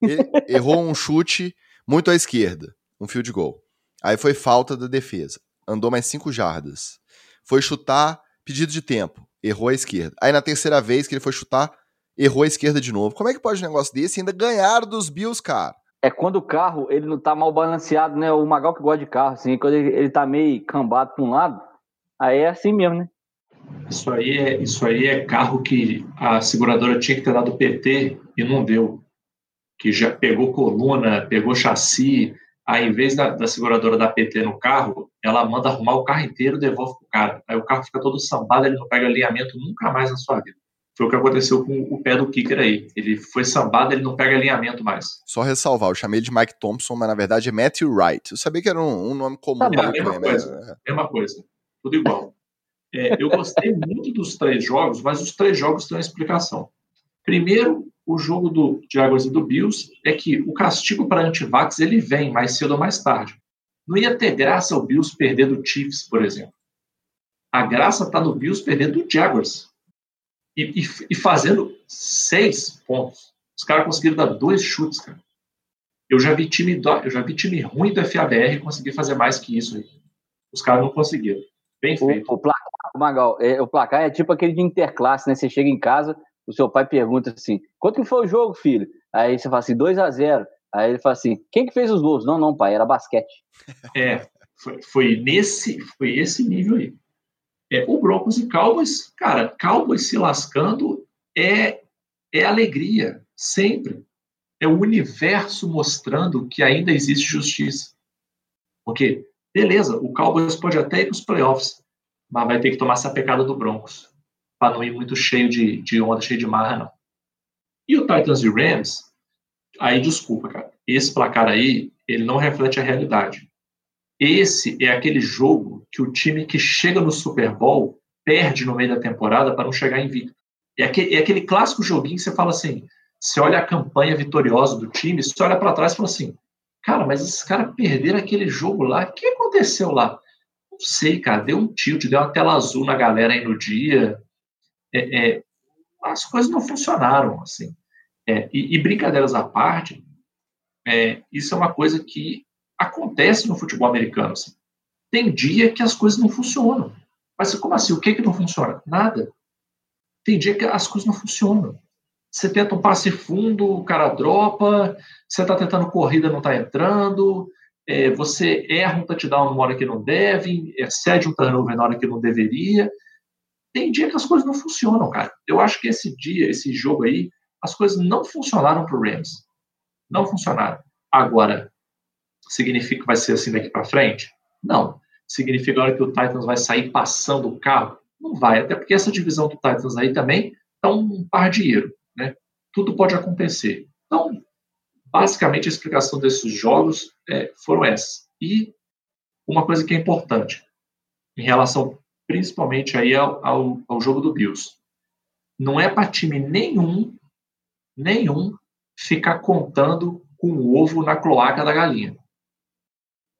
Ele errou um chute muito à esquerda, um field goal. Aí foi falta da defesa. Andou mais cinco jardas. Foi chutar, pedido de tempo. Errou à esquerda. Aí na terceira vez que ele foi chutar, errou a esquerda de novo. Como é que pode um negócio desse e ainda ganhar dos Bills, cara? É quando o carro ele não tá mal balanceado, né? O Magal que gosta de carro, assim, quando ele, ele tá meio cambado para um lado, aí é assim mesmo, né? Isso aí, é, isso aí é carro que a seguradora tinha que ter dado PT e não deu. Que já pegou coluna, pegou chassi. Aí, em vez da, da seguradora dar PT no carro, ela manda arrumar o carro inteiro e devolve pro cara. Aí o carro fica todo sambado, ele não pega alinhamento nunca mais na sua vida. Foi o que aconteceu com o pé do kicker aí. Ele foi sambado, ele não pega alinhamento mais. Só ressalvar, eu chamei de Mike Thompson, mas na verdade é Matthew Wright. Eu sabia que era um, um nome comum. Tá, é mesma coisa. Né? Mesma coisa. Tudo igual. É, eu gostei muito dos três jogos, mas os três jogos têm uma explicação. Primeiro, o jogo do Jaguars e do Bills é que o castigo para antivax ele vem mais cedo ou mais tarde. Não ia ter graça o Bills perder do Chiefs, por exemplo. A graça está no Bills perder do Jaguars. E, e, e, fazendo seis pontos. Os caras conseguiram dar dois chutes, cara. Eu já vi time, do, eu já vi time ruim do FABR conseguir fazer mais que isso. Aí. Os caras não conseguiram. Bem feito. O, o placar, Magal, é, o placar é tipo aquele de interclasse, né? Você chega em casa, o seu pai pergunta assim: quanto que foi o jogo, filho? Aí você fala assim: 2 a 0 Aí ele fala assim: quem que fez os gols? Não, não, pai, era basquete. É, foi, foi nesse, foi esse nível aí. É, o Broncos e Cowboys, cara, Cowboys se lascando é, é alegria, sempre. É o universo mostrando que ainda existe justiça. Porque, beleza, o Cowboys pode até ir para os playoffs, mas vai ter que tomar essa pecada do Broncos, para não ir muito cheio de, de onda, cheio de marra, não. E o Titans e Rams, aí desculpa, cara, esse placar aí, ele não reflete a realidade. Esse é aquele jogo que o time que chega no Super Bowl perde no meio da temporada para não chegar invicto. É aquele, é aquele clássico joguinho que você fala assim: você olha a campanha vitoriosa do time, você olha para trás e fala assim: cara, mas esses caras perderam aquele jogo lá, o que aconteceu lá? Não sei, cara, deu um tilt, deu uma tela azul na galera aí no dia. É, é, as coisas não funcionaram, assim. É, e, e, brincadeiras à parte, é, isso é uma coisa que acontece no futebol americano. Assim. Tem dia que as coisas não funcionam. Mas como assim? O que, que não funciona? Nada. Tem dia que as coisas não funcionam. Você tenta um passe fundo, o cara dropa, você está tentando corrida, não está entrando, é, você erra um touchdown numa hora que não deve, excede um turnover na hora que não deveria. Tem dia que as coisas não funcionam, cara. Eu acho que esse dia, esse jogo aí, as coisas não funcionaram para o Rams. Não funcionaram. Agora, significa que vai ser assim daqui para frente? Não. Significa agora que o Titans vai sair passando o carro? Não vai, até porque essa divisão do Titans aí também é um par de dinheiro, né? Tudo pode acontecer. Então, basicamente, a explicação desses jogos é, foram essas. E uma coisa que é importante, em relação principalmente aí ao, ao, ao jogo do Bills, não é para time nenhum, nenhum ficar contando com o ovo na cloaca da galinha.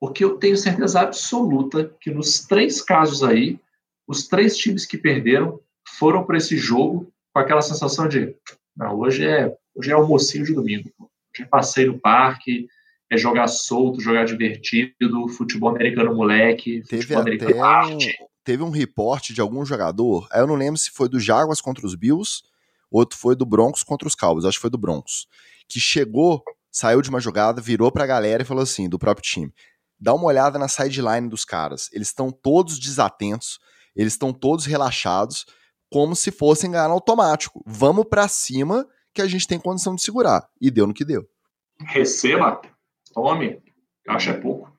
Porque eu tenho certeza absoluta que nos três casos aí, os três times que perderam foram para esse jogo com aquela sensação de não, hoje é hoje é almocinho de domingo. Hoje é passeio no parque, é jogar solto, jogar divertido, futebol americano moleque, teve futebol americano arte. Teve um reporte de algum jogador, eu não lembro se foi do Jaguars contra os Bills, outro foi do Broncos contra os Cowboys, acho que foi do Broncos, que chegou, saiu de uma jogada, virou para a galera e falou assim, do próprio time, dá uma olhada na sideline dos caras. Eles estão todos desatentos, eles estão todos relaxados, como se fossem ganhar automático. Vamos para cima que a gente tem condição de segurar. E deu no que deu. Receba, tome, acho é pouco.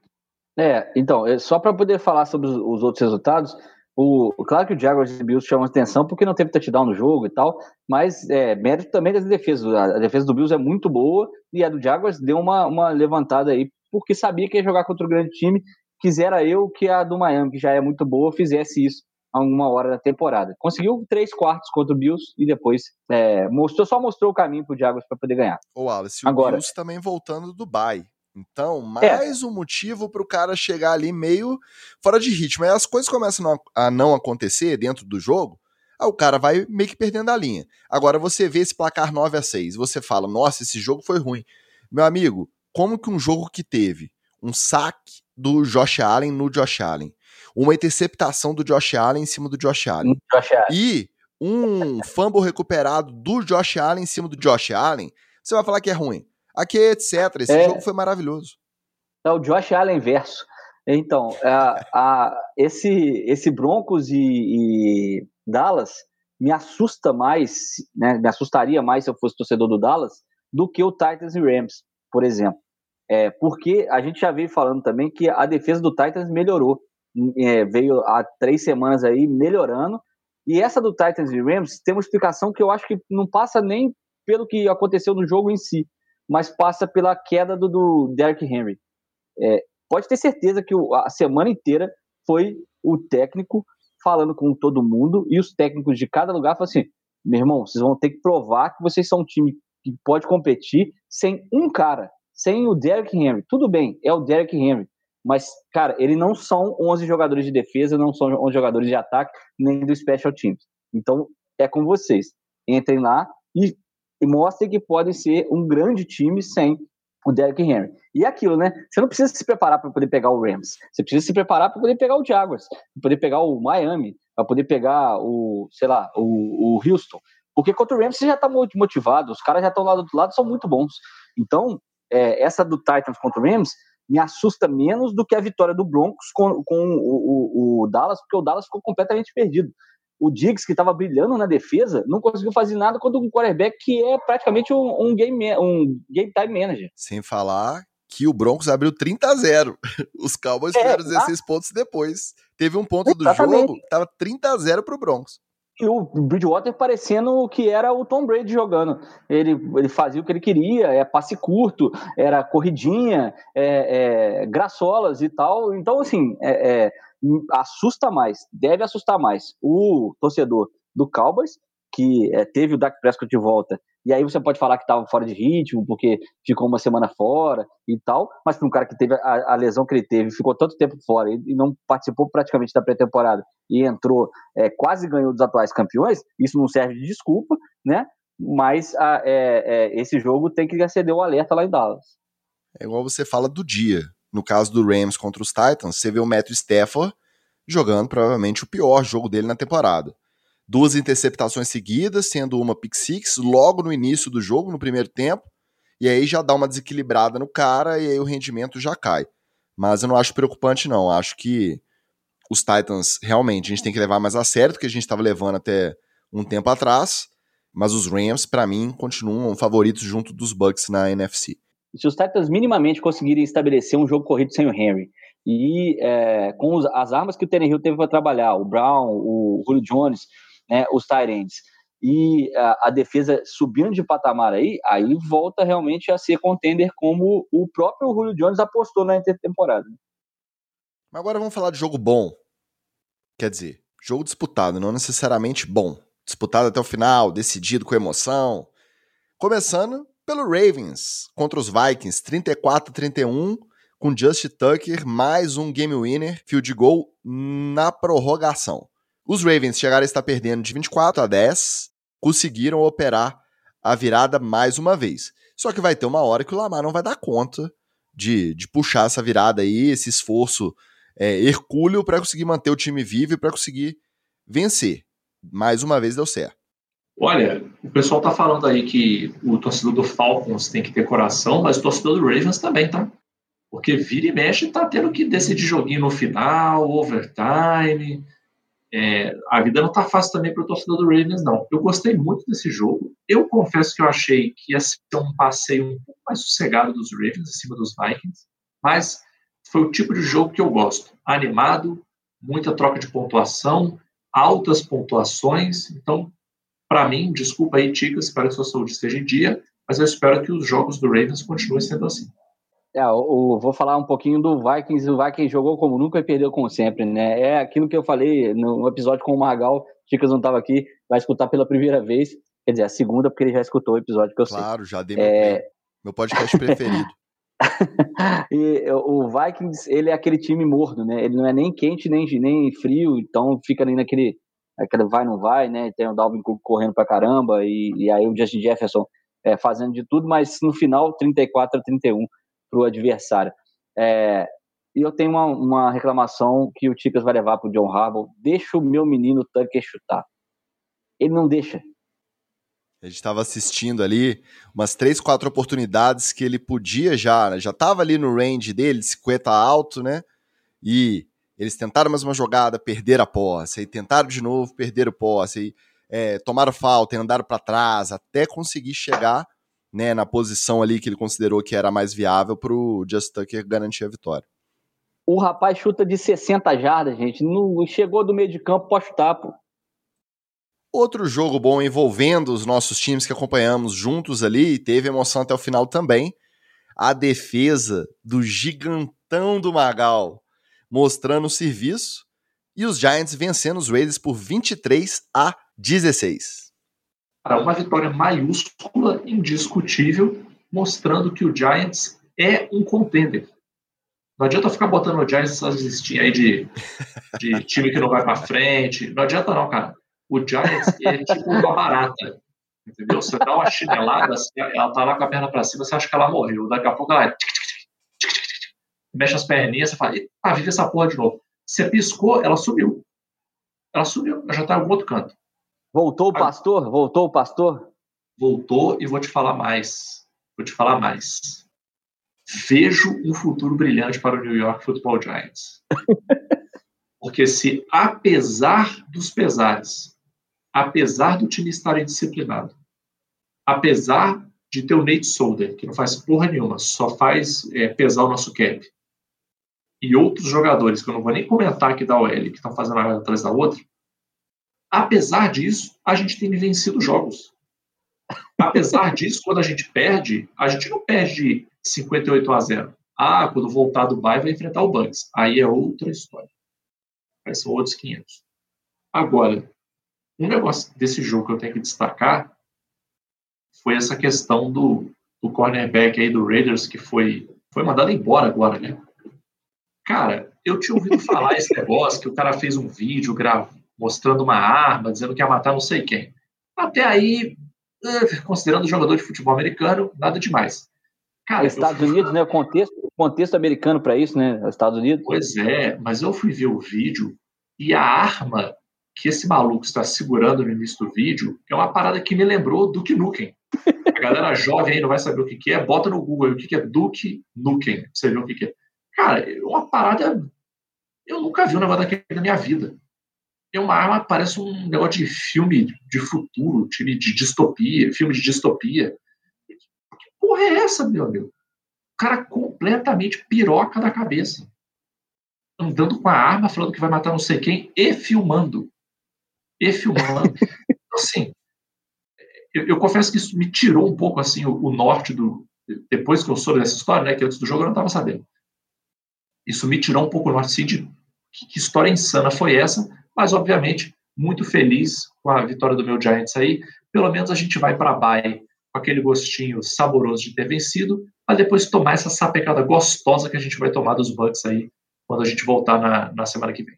É, então, é, só para poder falar sobre os, os, outros resultados, o, claro que o Jaguars e Bills chamam atenção porque não teve touchdown no jogo e tal, mas é, mérito também das defesas. A, defesa do Bills é muito boa e a do Jaguars deu uma, uma levantada aí porque sabia que ia jogar contra o grande time. Quisera eu que a do Miami, que já é muito boa, fizesse isso a uma hora da temporada. Conseguiu três quartos contra o Bills e depois é, mostrou, só mostrou o caminho para o Diagos para poder ganhar. O Wallace, Agora, o Bills também voltando do Dubai. Então, mais é. um motivo para o cara chegar ali meio fora de ritmo. Aí as coisas começam a não acontecer dentro do jogo, aí o cara vai meio que perdendo a linha. Agora você vê esse placar 9 a 6 você fala, nossa, esse jogo foi ruim. Meu amigo, como que um jogo que teve um saque do Josh Allen no Josh Allen, uma interceptação do Josh Allen em cima do Josh Allen, Josh Allen. e um fumble recuperado do Josh Allen em cima do Josh Allen, você vai falar que é ruim. Aqui é etc. Esse é, jogo foi maravilhoso. É o Josh Allen verso. Então, a, a, esse, esse Broncos e, e, Dallas me assusta mais, né, me assustaria mais se eu fosse torcedor do Dallas, do que o Titans e Rams, por exemplo. É, porque a gente já veio falando também que a defesa do Titans melhorou. É, veio há três semanas aí melhorando. E essa do Titans e Rams tem uma explicação que eu acho que não passa nem pelo que aconteceu no jogo em si, mas passa pela queda do, do Derrick Henry. É, pode ter certeza que o, a semana inteira foi o técnico falando com todo mundo e os técnicos de cada lugar falaram assim: meu irmão, vocês vão ter que provar que vocês são um time que pode competir sem um cara, sem o Derrick Henry. Tudo bem, é o Derrick Henry. Mas, cara, eles não são 11 jogadores de defesa, não são 11 jogadores de ataque, nem do Special Teams. Então, é com vocês. Entrem lá e, e mostrem que podem ser um grande time sem o Derrick Henry. E é aquilo, né? Você não precisa se preparar para poder pegar o Rams. Você precisa se preparar para poder pegar o Jaguars, para poder pegar o Miami, para poder pegar o, sei lá, o, o Houston. Porque contra o Rams você já está muito motivado, os caras já estão lá do outro lado, são muito bons. Então, é, essa do Titans contra o Rams me assusta menos do que a vitória do Broncos com, com o, o, o Dallas, porque o Dallas ficou completamente perdido. O Diggs, que estava brilhando na defesa, não conseguiu fazer nada contra um quarterback que é praticamente um, um, game, um game time manager. Sem falar que o Broncos abriu 30 a 0. Os Cowboys é, fizeram 16 tá? pontos depois. Teve um ponto Exatamente. do jogo, tava 30 a 0 pro Broncos. E o Bridgewater parecendo que era o Tom Brady jogando. Ele, ele fazia o que ele queria, é passe curto, era corridinha, é, é, graçolas e tal. Então, assim, é, é assusta mais, deve assustar mais o torcedor do Cowboys, que é, teve o Dak Prescott de volta e aí você pode falar que estava fora de ritmo, porque ficou uma semana fora e tal, mas para um cara que teve a, a, lesão que ele teve, ficou tanto tempo fora e, não participou praticamente da pré-temporada e entrou, é, quase ganhou dos atuais campeões, isso não serve de desculpa, né? Mas a, é, é, esse jogo tem que acender o alerta lá em Dallas. É igual você fala do dia. No caso do Rams contra os Titans, você vê o Matthew Stafford jogando provavelmente o pior jogo dele na temporada duas interceptações seguidas, sendo uma pick six, logo no início do jogo, no primeiro tempo, e aí já dá uma desequilibrada no cara e aí o rendimento já cai. Mas eu não acho preocupante, não. Acho que os Titans realmente a gente tem que levar mais a sério do que a gente estava levando até um tempo atrás, mas os Rams, para mim, continuam favoritos junto dos Bucks na NFC. Se os Titans minimamente conseguirem estabelecer um jogo corrido sem o Henry e é, com os, as armas que o Tannehill teve para trabalhar, o Brown, o Julio Jones, né, os Tyrants, e a, a, defesa subindo de patamar aí, aí volta realmente a ser contender como o próprio Julio Jones apostou na intertemporada. Mas agora vamos falar de jogo bom. Quer dizer, jogo disputado, não necessariamente bom. Disputado até o final, decidido com emoção. Começando pelo Ravens contra os Vikings, 34 a 31, com Justin Tucker mais um game winner, field goal na prorrogação. Os Ravens chegaram a estar perdendo de 24 a 10, conseguiram operar a virada mais uma vez. Só que vai ter uma hora que o Lamar não vai dar conta de, de puxar essa virada aí, esse esforço é, hercúleo para conseguir manter o time vivo e para conseguir vencer. Mais uma vez deu certo. Olha, o pessoal tá falando aí que o torcedor do Falcons tem que ter coração, mas o torcedor do Ravens também, tá? Porque vira e mexe tá tendo que decidir joguinho no final, overtime. É, a vida não está fácil também para o torcedor do Ravens, não. Eu gostei muito desse jogo. Eu confesso que eu achei que ia ser um passeio um pouco mais sossegado dos Ravens em cima dos Vikings, mas foi o tipo de jogo que eu gosto. Animado, muita troca de pontuação, altas pontuações. Então, para mim, desculpa aí, Ticas, espero que sua saúde esteja em dia, mas eu espero que os jogos do Ravens continuem sendo assim. É, o, vou falar um pouquinho do Vikings. O Vikings jogou como nunca e perdeu como sempre, né? É aquilo que eu falei no episódio com o Margal. Chicas não estava aqui, vai escutar pela primeira vez. Quer dizer, a segunda, porque ele já escutou o episódio que eu claro, sei. Claro, já dei meu, é... meu podcast preferido. e o Vikings, ele é aquele time morno, né? Ele não é nem quente nem, nem frio, então fica ali naquele, aquele vai não vai, né? Tem o Dalvin Cook correndo pra caramba e, e aí o Justin Jefferson é, fazendo de tudo, mas no final 34 a 31 para o adversário. É, e eu tenho uma, uma, reclamação que o Ticas vai levar para o John Harbaugh. Deixa o meu menino Tucker chutar. Ele não deixa. A gente estava assistindo ali umas três, quatro oportunidades que ele podia já, né? já estava ali no range dele, 50 alto, né? E eles tentaram mais uma jogada, perderam a posse, aí tentaram de novo, perderam posse, aí, é, tomaram falta, andaram para trás, até conseguir chegar né, na posição ali que ele considerou que era mais viável para o Just Tucker garantir a vitória. O rapaz chuta de 60 jardas, gente. Não chegou do meio de campo, pode chutar, pô. Outro jogo bom envolvendo os nossos times que acompanhamos juntos ali, teve emoção até o final também. A defesa do gigantão do Magal mostrando o serviço e os Giants vencendo os Raiders por 23 a 16. Uma vitória maiúscula, indiscutível, mostrando que o Giants é um contender. Não adianta ficar botando o Giants essas listinhas aí de, de time que não vai para frente. Não adianta não, cara. O Giants é tipo uma barata. Entendeu? Você dá uma chinelada, assim, ela tá lá com a perna para cima, você acha que ela morreu. Daqui a pouco ela mexe as perninhas, você fala, ah, vive essa porra de novo. Você piscou, ela subiu. Ela subiu, ela já tá em algum outro canto. Voltou o pastor? Voltou o pastor? Voltou e vou te falar mais. Vou te falar mais. Vejo um futuro brilhante para o New York Football Giants. Porque se, apesar dos pesares, apesar do time estar indisciplinado, apesar de ter o Nate Solder, que não faz porra nenhuma, só faz é, pesar o nosso cap, e outros jogadores, que eu não vou nem comentar aqui da OL, que estão fazendo uma atrás da outra, apesar disso, a gente tem vencido jogos. Apesar disso, quando a gente perde, a gente não perde 58 a 0. Ah, quando voltar do Dubai vai enfrentar o Bucks. Aí é outra história. Aí são outros 500. Agora, um negócio desse jogo que eu tenho que destacar foi essa questão do, do cornerback aí do Raiders que foi, foi mandado embora agora, né? Cara, eu tinha ouvido falar esse negócio que o cara fez um vídeo mostrando uma arma, dizendo que ia matar não sei quem. Até aí, eh, considerando jogador de futebol americano, nada demais. Cara, Estados fui... Unidos, né? O contexto, contexto americano para isso, né? Estados Unidos. Pois é, mas eu fui ver o vídeo e a arma que esse maluco está segurando no início do vídeo é uma parada que me lembrou Duke Nukem. A galera jovem aí não vai saber o que, que é, bota no Google o que, que é Duke Nukem, pra você ver o que, que é. Cara, uma parada. Eu nunca vi um negócio daquele na minha vida. É uma arma, parece um negócio de filme de futuro, time de distopia, filme de distopia. Que porra é essa, meu amigo? O cara completamente piroca da cabeça. Andando com a arma, falando que vai matar não sei quem, e filmando. E filmando. então, assim, eu, eu, confesso que isso me tirou um pouco assim o, o norte do. Depois que eu soube dessa história, né? Que antes do jogo eu não estava sabendo isso me tirou um pouco do assim, de que, que história insana foi essa, mas obviamente muito feliz com a vitória do meu Giants aí. Pelo menos a gente vai para a Bay com aquele gostinho saboroso de ter vencido, para depois tomar essa sapecada gostosa que a gente vai tomar dos Bucks aí quando a gente voltar na, na semana que vem.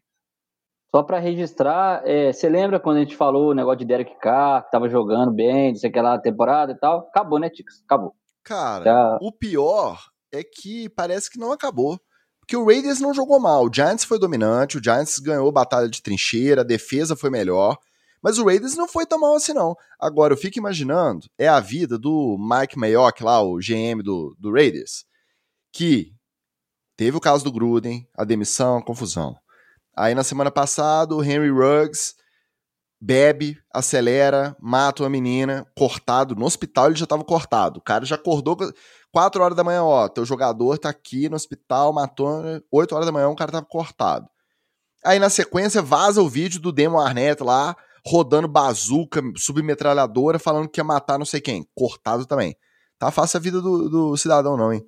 Só para registrar, é, você lembra quando a gente falou o negócio de Derek Carr, que tava jogando bem, disse aquela temporada e tal? Acabou, né, Ticos? Acabou. Cara, Já... o pior é que parece que não acabou. Porque o Raiders não jogou mal. O Giants foi dominante, o Giants ganhou batalha de trincheira, a defesa foi melhor. Mas o Raiders não foi tão mal assim, não. Agora, eu fico imaginando, é a vida do Mike Mayock lá, o GM do, do Raiders, que teve o caso do Gruden, a demissão, a confusão. Aí na semana passada, o Henry Ruggs bebe, acelera, mata uma menina, cortado. No hospital ele já estava cortado. O cara já acordou 4 horas da manhã, ó, teu jogador tá aqui no hospital, matou, 8 horas da manhã, o cara tava cortado. Aí na sequência vaza o vídeo do Demo Arnett lá, rodando bazuca, submetralhadora, falando que ia matar não sei quem. Cortado também. Tá fácil a vida do, do cidadão, não, hein?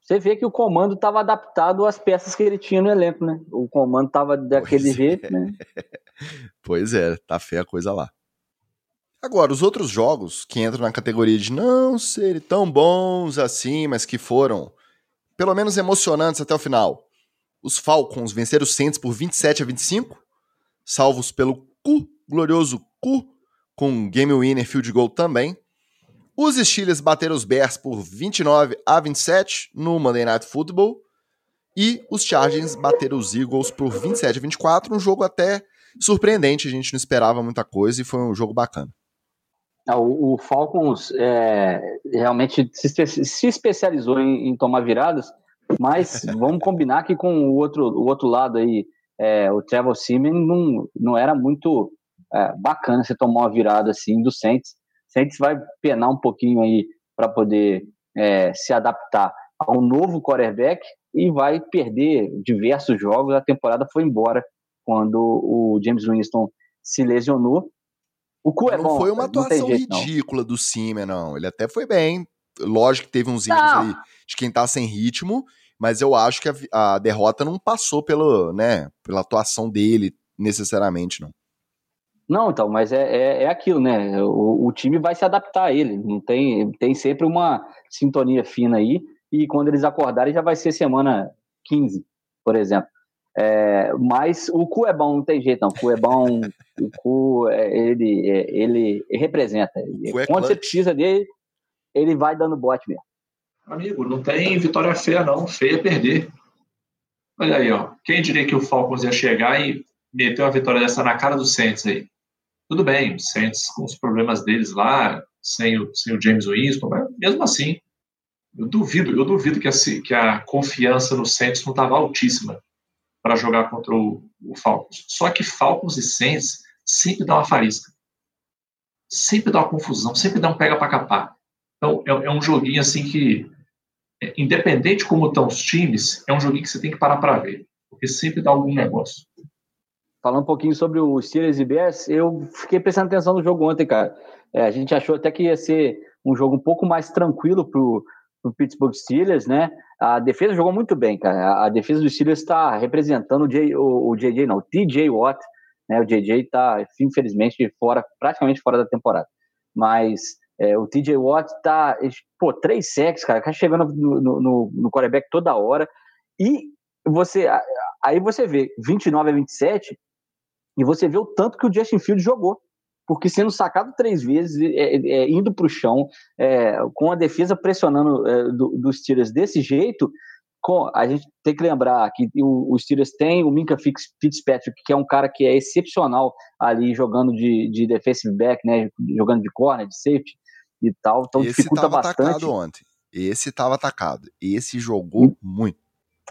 Você vê que o comando estava adaptado às peças que ele tinha no elenco, né? O comando estava daquele pois jeito, é. né? pois é, tá feia a coisa lá. Agora, os outros jogos que entram na categoria de não serem tão bons assim, mas que foram pelo menos emocionantes até o final. Os Falcons venceram os Saints por 27 a 25, salvos pelo Cu, glorioso Cu, com game winner field goal também. Os Steelers bateram os Bears por 29 a 27 no Monday Night Football. E os Chargers bateram os Eagles por 27 a 24, um jogo até surpreendente, a gente não esperava muita coisa e foi um jogo bacana. O, o Falcons é, realmente se, se especializou em, em, tomar viradas, mas vamos combinar que com o outro, o outro lado aí, é, o Trevor Simeon não, não era muito é, bacana você tomar uma virada assim do Saints. Saints vai penar um pouquinho aí para poder é, se adaptar ao novo quarterback e vai perder diversos jogos. A temporada foi embora quando o James Winston se lesionou. O cu é não bom. foi uma não atuação jeito, não. ridícula do Simeon, não. Ele até foi bem. Lógico que teve uns erros Não. aí de quem tá sem ritmo, mas eu acho que a, a derrota não passou pelo, né, pela atuação dele necessariamente, não. Não, então, mas é, é, é aquilo, né? O, o time vai se adaptar a ele. Não tem, tem sempre uma sintonia fina aí. E quando eles acordarem, já vai ser semana 15, por exemplo. É, mas o cu é bom, não tem jeito, não. O cu é bom, o cu, é, ele, é, ele representa. cu é Quando você precisa dele, ele vai dando bote mesmo. Amigo, não tem vitória feia, não. Feia é perder. Olha aí, ó. Quem diria que o Falcons ia chegar e meter uma vitória dessa na cara do Saints aí? Tudo bem, o Saints com os problemas deles lá, sem o, sem o James Winston, mas mesmo assim, eu duvido, eu duvido que a, que a confiança no Saints não estava altíssima para jogar contra o, o Falcons. Só que Falcons e Saints sempre dá uma faísca. Sempre dá uma confusão, sempre dá um pega para capar. Então, é, é um joguinho assim que, é, independente como estão os times, é um joguinho que você tem que parar para ver, porque sempre dá algum negócio. Falando um pouquinho sobre o Steelers e Bears, eu fiquei prestando atenção no jogo ontem, cara. É, a gente achou até que ia ser um jogo um pouco mais tranquilo pro, pro Pittsburgh Steelers, né? A defesa jogou muito bem, cara. A, defesa do Steelers está representando o, JJ, não, o TJ Watt, né? O JJ está, infelizmente, fora, praticamente fora da temporada. Mas é, o TJ Watt tá, pô, três sacks, cara, tá chegando no, no, no quarterback toda hora. E você, aí você vê 29 a 27 e você vê o tanto que o Justin Fields jogou. Porque sendo sacado três vezes, é, é, indo para o chão, é, com a defesa pressionando é, do, dos Steelers desse jeito, com, a gente tem que lembrar que os Steelers tem o Minka Fitzpatrick, que é um cara que é excepcional ali jogando de, de defensive back, né, jogando de corner, de safety e tal, então Esse dificulta bastante. atacado ontem. Esse tava atacado. Esse jogou Hum. muito.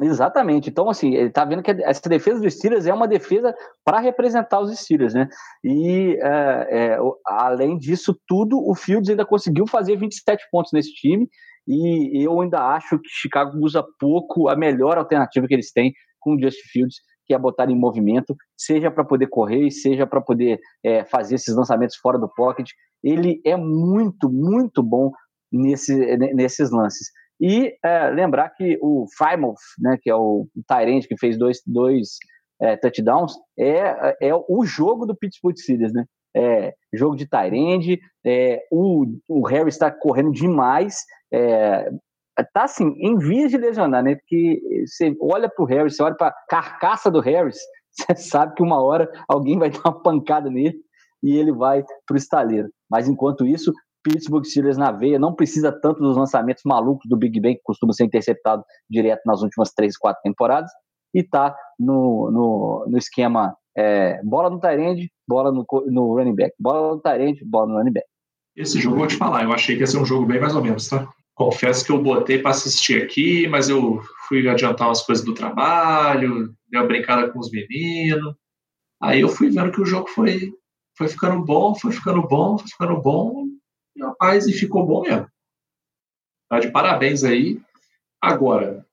Exatamente. Então, assim, ele tá vendo que essa defesa dos Steelers é uma defesa para representar os Steelers, né? E, é, é, além disso tudo, o Fields ainda conseguiu fazer 27 pontos nesse time. E eu ainda acho que Chicago usa pouco a melhor alternativa que eles têm com o Justin Fields, que é botar em movimento, seja para poder correr, seja para poder é, fazer esses lançamentos fora do pocket. Ele é muito, muito bom nesse, nesses lances. E é, lembrar que o Frymouth, né, que é o Tyrant que fez dois, dois é, touchdowns, é, é o jogo do Pittsburgh Steelers, né? É, jogo de Tyrande, é, o, o Harry está correndo demais, é, tá assim, em vias de lesionar, né? Porque você olha pro Harris, você olha pra carcaça do Harris, você sabe que uma hora alguém vai dar uma pancada nele e ele vai pro estaleiro. Mas enquanto isso, Pittsburgh Steelers na veia, não precisa tanto dos lançamentos malucos do Big Ben, que costuma ser interceptado direto nas últimas três, quatro temporadas, e tá no, no, no esquema é, bola no Tyrande, bola no, no running back, bola no Tyrande, bola no running back. Esse jogo vou te falar, eu achei que ia ser um jogo bem mais ou menos, tá? Confesso que eu botei para assistir aqui, mas eu fui adiantar umas coisas do trabalho, dei uma brincada com os meninos. Aí eu fui vendo que o jogo foi, foi ficando bom, foi ficando bom, foi ficando bom. E, rapaz, e ficou bom mesmo. Tá de parabéns aí. Agora,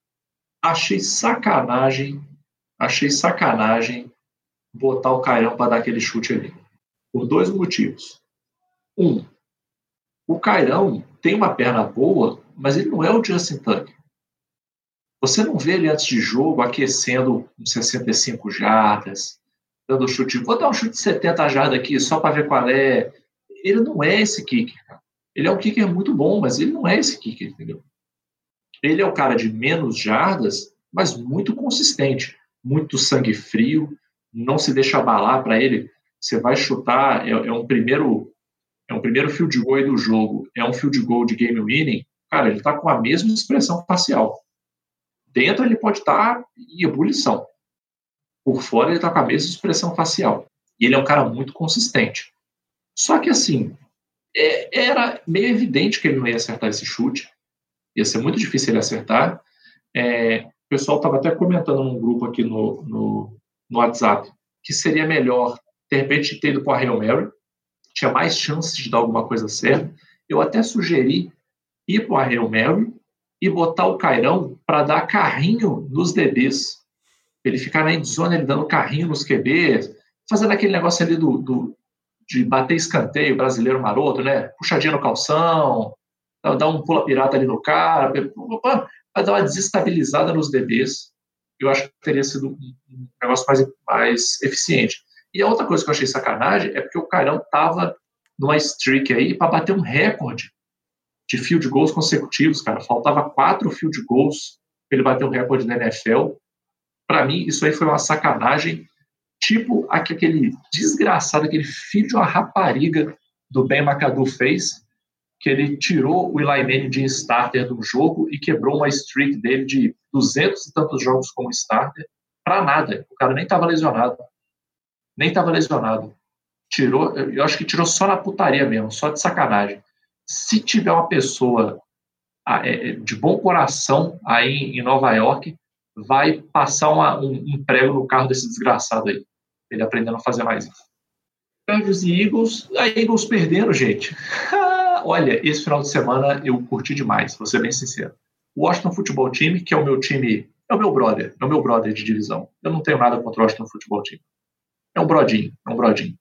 achei sacanagem, achei sacanagem botar o Cairão para dar aquele chute ali. Por dois motivos. Um, o Cairão tem uma perna boa, mas ele não é o Justin Tucker. Você não vê ele antes de jogo aquecendo com 65 jardas, dando chute. Vou dar um chute de 70 jardas aqui só para ver qual é. Ele não é esse kicker. Cara. Ele é um kicker muito bom, mas ele não é esse kicker, entendeu? Ele é o cara de menos jardas, mas muito consistente, muito sangue frio, não se deixa abalar para ele. Você vai chutar, é, é um primeiro é um primeiro field goal do jogo, é um field goal de game winning, cara, ele está com a mesma expressão facial. Dentro ele pode estar tá em ebulição. Por fora ele está com a mesma expressão facial. E ele é um cara muito consistente. Só que assim, é, era meio evidente que ele não ia acertar esse chute. Ia ser muito difícil ele acertar. É, o pessoal estava até comentando num grupo aqui no, no, no, WhatsApp que seria melhor, de repente, ter ido para a Hail Mary, tinha mais chances de dar alguma coisa certa. Eu até sugeri ir para o Hail Mary e botar o Cairão para dar carrinho nos DBs. Ele ficar na endzone, ele dando carrinho nos QBs, fazendo aquele negócio ali do, do de bater escanteio brasileiro maroto, né? Puxadinha no calção, dar um pula pirata ali no cara, vai dar uma desestabilizada nos DBs. Eu acho que teria sido um negócio mais, mais eficiente. E a outra coisa que eu achei sacanagem é porque o Carão tava numa streak aí para bater um recorde de field goals consecutivos, cara. Faltava quatro field goals para ele bater o recorde da NFL. Para mim, isso aí foi uma sacanagem, tipo aquele desgraçado, aquele filho de uma rapariga do Ben McAdoo fez, que ele tirou o Eli Manning de starter do jogo e quebrou uma streak dele de 200 e tantos jogos como starter para nada. O cara nem estava lesionado. Nem estava lesionado. Tirou, eu acho que tirou só na putaria mesmo, só de sacanagem. Se tiver uma pessoa ah, é, é, de bom coração aí em Nova York, vai passar uma, um, um prego no carro desse desgraçado aí. Ele aprendendo a fazer mais isso. E Eagles. A Eagles perderam, gente. Olha, esse final de semana eu curti demais, vou ser bem sincero. O Washington Futebol Team, que é o meu time, é o meu brother, é o meu brother de divisão. Eu não tenho nada contra o Washington Futebol Team. É um brodinho, é um brodinho.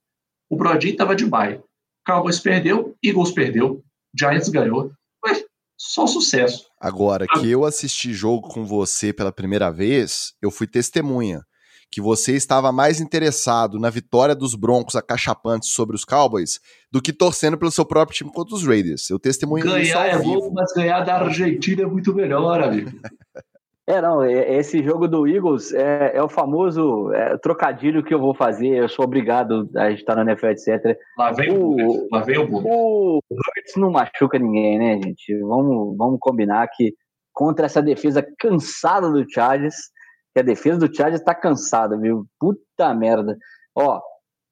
O brodinho tava de baile. Cowboys perdeu, Eagles perdeu, Giants ganhou. Ué, só sucesso. Agora, que eu assisti jogo com você pela primeira vez, eu fui testemunha que você estava mais interessado na vitória dos Broncos acachapantes sobre os Cowboys do que torcendo pelo seu próprio time contra os Raiders. Eu testemunho ganhar isso ao é vivo. bom, mas ganhar da Argentina é muito melhor, amigo. É, não, esse jogo do Eagles é, é o famoso é, trocadilho que eu vou fazer, eu sou obrigado a estar na NFL, etc. Lá vem o, lá vem o O Hurts não machuca ninguém, né, gente? Vamos, vamos combinar que contra essa defesa cansada do Chargers, que a defesa do Chargers tá cansada, viu? Puta merda. Ó,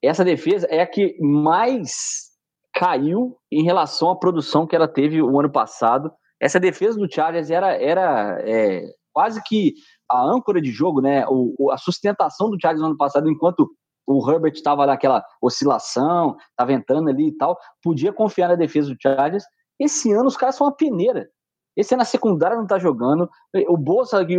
essa defesa é a que mais caiu em relação à produção que ela teve o ano passado. Essa defesa do Chargers era, era é, quase que a âncora de jogo, né? O, a sustentação do Chargers no ano passado, enquanto o Herbert estava naquela oscilação, estava entrando ali e tal, podia confiar na defesa do Chargers. Esse ano os caras são uma peneira. Esse ano a secundária não está jogando. O Bolsa e,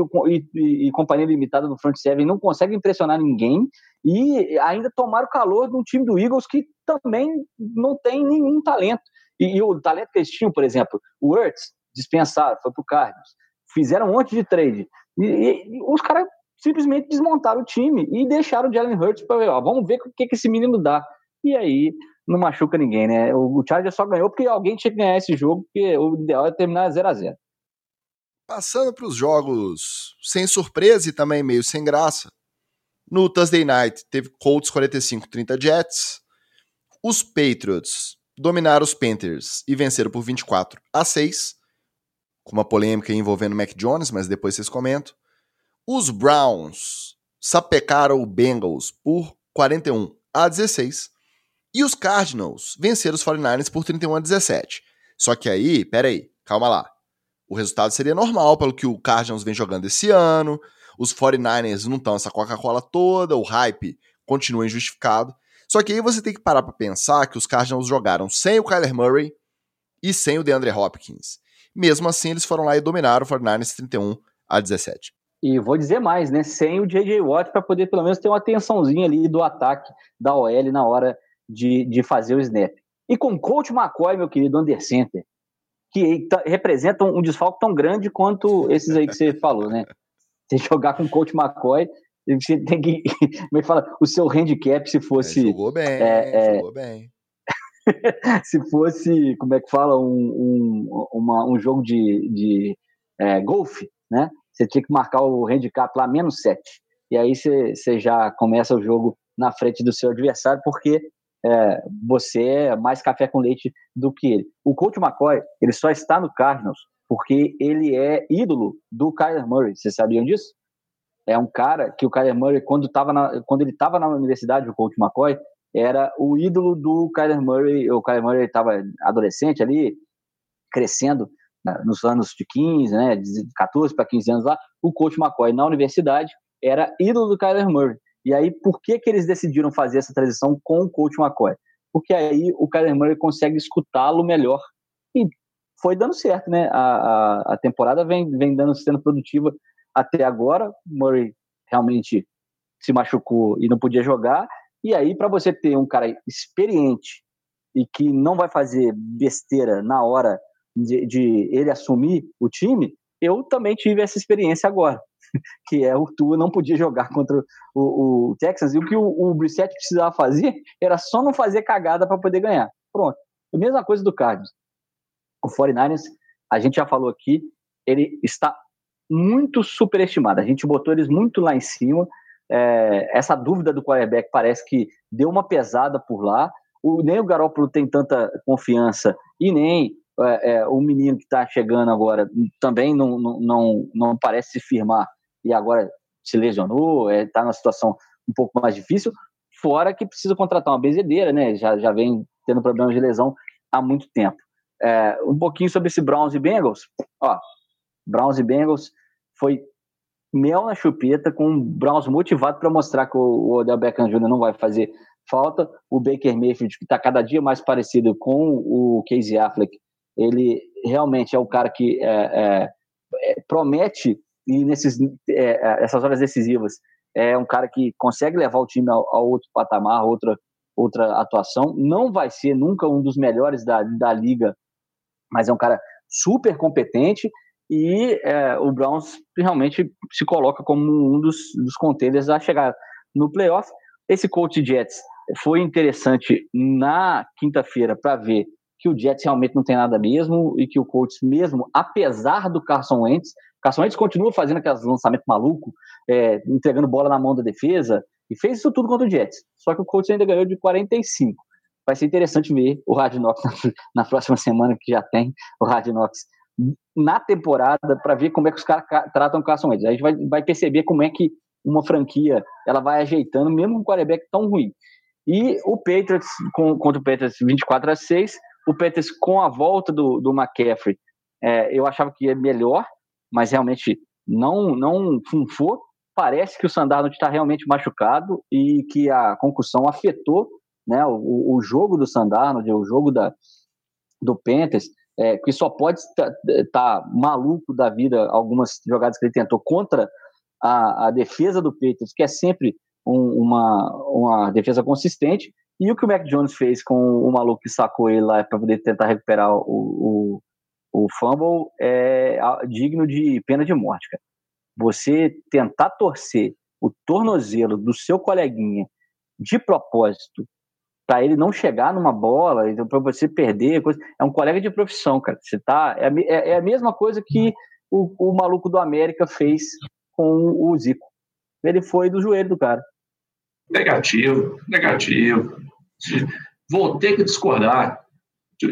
e, e, companhia limitada no front seven não conseguem impressionar ninguém. E ainda tomaram calor de um time do Eagles que também não tem nenhum talento. E, e o talento que eles tinham, por exemplo, o Ertz dispensaram, foi para o Cardinals. Fizeram um monte de trade. E, os caras simplesmente desmontaram o time e deixaram o Jalen Hurts para ver, ó, vamos ver o que, que esse menino dá. E aí não machuca ninguém, né? O, Chargers só ganhou porque alguém tinha que ganhar esse jogo, porque o ideal é terminar 0 a 0 Passando para os jogos sem surpresa e também meio sem graça. No Thursday Night teve Colts 45-30 Jets. Os Patriots dominaram os Panthers e venceram por 24 a 6, com uma polêmica envolvendo Mac Jones, mas depois vocês comentam. Os Browns sapecaram o Bengals por 41 a 16 e os Cardinals venceram os 49ers por 31 a 17. Só que aí, peraí, calma lá. O resultado seria normal pelo que o Cardinals vem jogando esse ano. Os 49ers não estão essa Coca-Cola toda, o hype continua injustificado. Só que aí você tem que parar para pensar que os Cardinals jogaram sem o Kyler Murray e sem o DeAndre Hopkins. Mesmo assim, eles foram lá e dominaram o 49ers 31 a 17. E vou dizer mais, né? Sem o J.J. Watt para poder pelo menos ter uma tensãozinha ali do ataque da OL na hora de, de fazer o snap. E com o coach McCoy, meu querido under center, que tá, representa um desfalque tão grande quanto esses aí que você falou, né? Você jogar com o coach McCoy, você tem que. Como é que fala? O seu handicap, se fosse. É, jogou bem, é, jogou bem. se fosse, como é que fala, um, um, uma, um jogo de, de é, golfe, né? Você tinha que marcar o handicap lá menos 7. E aí você, você já começa o jogo na frente do seu adversário, porque é, você é mais café com leite do que ele. O Coach McCoy, ele só está no Cardinals porque ele é ídolo do Kyler Murray. Vocês sabiam disso? É um cara que o Kyler Murray, quando, tava na, quando ele estava na universidade, o Coach McCoy, era o ídolo do Kyler Murray. O Kyler Murray estava adolescente ali, crescendo né, nos anos de 15, né, de 14 para 15 anos lá. O Coach McCoy, na universidade, era ídolo do Kyler Murray. E aí, por que, que eles decidiram fazer essa transição com o coach McCoy? Porque aí o Kyler Murray consegue escutá-lo melhor. E foi dando certo, né? A, a, a, temporada vem, vem dando, sendo produtiva até agora. Murray realmente se machucou e não podia jogar. E aí, para você ter um cara experiente e que não vai fazer besteira na hora de, de ele assumir o time, eu também tive essa experiência agora, que é o Tua não podia jogar contra o, o Texas e o que o, o precisava fazer era só não fazer cagada para poder ganhar. Pronto. A mesma coisa do Cardinals. O 49ers, a gente já falou aqui, ele está muito superestimado. A gente botou eles muito lá em cima. É, essa dúvida do quarterback parece que deu uma pesada por lá. O, nem o Garoppolo tem tanta confiança e nem é, é, o menino que está chegando agora também não, não, não, não, parece se firmar e agora se lesionou, está é, numa situação um pouco mais difícil. Fora que precisa contratar uma bezedeira, né? Já, já vem tendo problemas de lesão há muito tempo. É, um pouquinho sobre esse Browns e Bengals. Ó, Browns e Bengals foi mel na chupeta, com o Browns motivado para mostrar que o Odell Beckham Jr. não vai fazer falta. O Baker Mayfield, que está cada dia mais parecido com o Casey Affleck, ele realmente é o cara que é, é, é promete e nesses é, é, essas horas decisivas é um cara que consegue levar o time a, outro patamar, outra outra atuação. Não vai ser nunca um dos melhores da, da liga, mas é um cara super competente e é, o Browns realmente se coloca como um dos, dos contenders a chegar no playoff. Esse coach Jets foi interessante na quinta-feira para ver que o Jets realmente não tem nada mesmo e que o coach mesmo, apesar do Carson Wentz, Carson Wentz continua fazendo aqueles lançamentos malucos, é, entregando bola na mão da defesa e fez isso tudo contra o Jets. Só que o coach ainda ganhou de 45. Vai ser interessante ver o Radnox na, na próxima semana que já tem o Radnox na temporada para ver como é que os caras tratam o Carson Wentz. A gente vai, vai perceber como é que uma franquia ela vai ajeitando, mesmo um quarterback tão ruim. E o Patriots, com, contra o Patriots 24 a 6, o Patriots com a volta do, do McCaffrey, é, eu achava que ia melhor, mas realmente não, não funfou. Parece que o Sandarno está realmente machucado e que a concussão afetou né, o, o jogo do Sandarno, o jogo da, do Panthers é, que só pode estar tá maluco da vida algumas jogadas que ele tentou contra a, a defesa do Patriots, que é sempre um, uma, uma defesa consistente, e o que o Mac Jones fez com o maluco que sacou ele lá para poder tentar recuperar o, o, o fumble é digno de pena de morte, cara. Você tentar torcer o tornozelo do seu coleguinha de propósito para ele não chegar numa bola, então para você perder, coisa, é um colega de profissão, cara. Você tá é, é, é a mesma coisa que o, o, maluco do América fez com o Zico. Ele foi do joelho do cara. Negativo, negativo. Vou ter que discordar.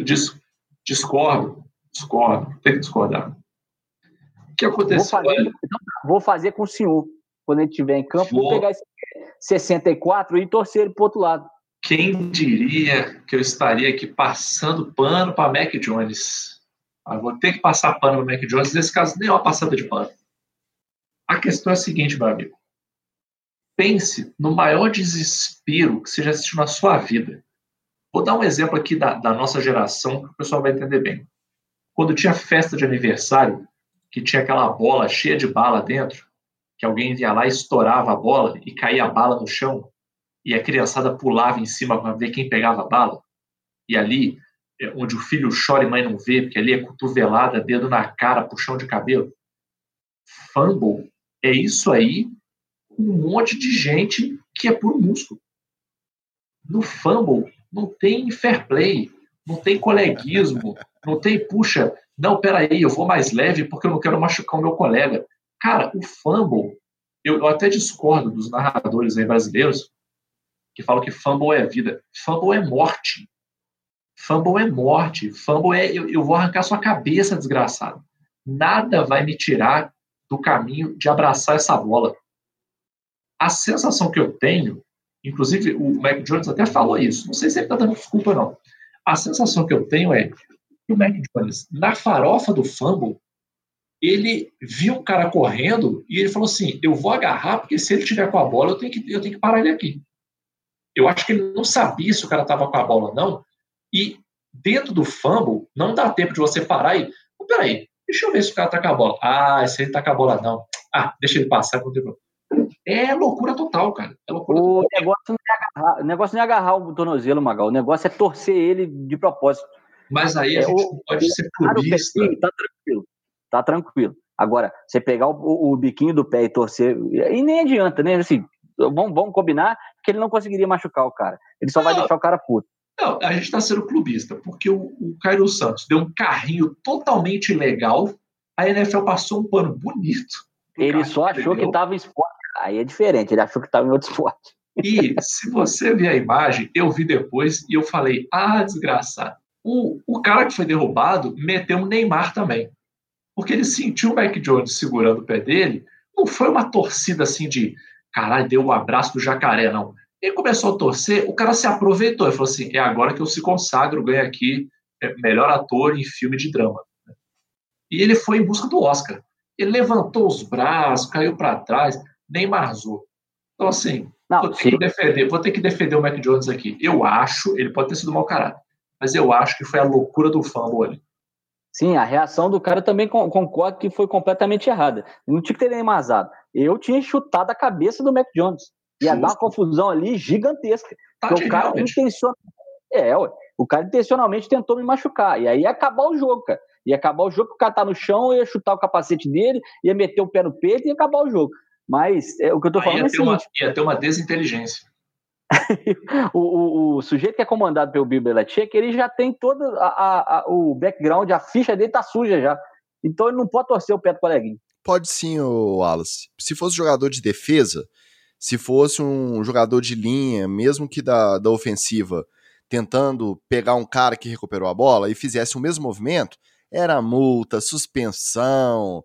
Dis, discordo, discordo, tem que discordar. O que aconteceu? Vou fazer, vou fazer com o senhor. Quando ele estiver em campo, vou, vou pegar esse 64 e torcer ele para outro lado. Quem diria que eu estaria aqui passando pano para Mac Jones? Ah, vou ter que passar pano para Mac Jones, nesse caso, nem uma passada de pano. A questão é a seguinte, meu amigo. Pense no maior desespero que você já assistiu na sua vida. Vou dar um exemplo aqui da, da nossa geração que o pessoal vai entender bem. Quando tinha festa de aniversário, que tinha aquela bola cheia de bala dentro, que alguém ia lá estourava a bola e caía a bala no chão, e a criançada pulava em cima para ver quem pegava a bala. E ali, é, onde o filho chora e mãe não vê, porque ali é cotovelada, dedo na cara, puxão de cabelo. Fumble é isso aí, um monte de gente que é puro músculo. No fumble não tem fair play, não tem coleguismo, não tem, puxa, não, peraí, eu vou mais leve porque eu não quero machucar o meu colega. Cara, o fumble, eu, eu até discordo dos narradores aí brasileiros, que falam que fumble é vida. Fumble é morte. Fumble é morte. Fumble é eu, eu vou arrancar sua cabeça, desgraçado. Nada vai me tirar do caminho de abraçar essa bola. A sensação que eu tenho, inclusive o Mac Jones até falou isso, não sei se ele está dando desculpa não. A sensação que eu tenho é que o Mac Jones, na farofa do fumble, ele viu um cara correndo e ele falou assim: eu vou agarrar, porque se ele tiver com a bola, eu tenho que, eu tenho que parar ele aqui. Eu acho que ele não sabia se o cara estava com a bola ou não. E dentro do fumble, não dá tempo de você parar e. Oh, peraí, deixa eu ver se o cara tá com a bola. Ah, esse aí tá com a bola, não. Ah, deixa ele passar. É loucura total, cara. É loucura o, total. Negócio não é agarrar, o negócio não é agarrar o tornozelo, Magal. O negócio é torcer ele de propósito. Mas aí a é, gente o, pode ser clubista. Tá tranquilo. Tá tranquilo. Agora, você pegar o, o, biquinho do pé e torcer, e nem adianta, né? Assim, vamos, vamos combinar que ele não conseguiria machucar o cara. Ele só não, vai deixar o cara puto. Não, a gente está sendo clubista, porque o, o Cairo Santos deu um carrinho totalmente legal, a NFL passou um pano bonito. Ele só achou que estava em esporte. Aí é diferente, ele achou que estava em outro esporte. E se você ver a imagem, eu vi depois e eu falei: ah, desgraçado. O, o cara que foi derrubado meteu um Neymar também. Porque ele sentiu o Mac Jones segurando o pé dele. Não foi uma torcida assim de caralho, deu o um abraço do jacaré, não. Ele começou a torcer, o cara se aproveitou e falou assim: é agora que eu se consagro, ganho aqui é, melhor ator em filme de drama. E ele foi em busca do Oscar. Ele levantou os braços, caiu para trás, nem marzou. Então, assim, não, vou, ter que defender, vou ter que defender o Mac Jones aqui. Eu acho, ele pode ter sido mau caráter, mas eu acho que foi a loucura do fumble ali. Sim, a reação do cara também concordo que foi completamente errada. Não tinha que ter nem mazado. Eu tinha chutado a cabeça do Mac Jones. Ia Justo. dar uma confusão ali gigantesca. Tá porque o cara intencionalmente. É, ué, o cara intencionalmente tentou me machucar. E aí ia acabar o jogo, cara. Ia acabar o jogo, o cara tá no chão, ia chutar o capacete dele, ia meter o pé no peito e ia acabar o jogo. Mas é, o que eu tô falando ia é o seguinte... Uma, ia ter uma desinteligência. o, o, o, sujeito que é comandado pelo Bill Belichick, ele já tem todo a, a, a, o background, a ficha dele tá suja já. Então ele não pode torcer o pé do coleguinha. Pode sim, Wallace. Se fosse jogador de defesa, se fosse um jogador de linha, mesmo que da, da ofensiva, tentando pegar um cara que recuperou a bola e fizesse o mesmo movimento, era multa, suspensão,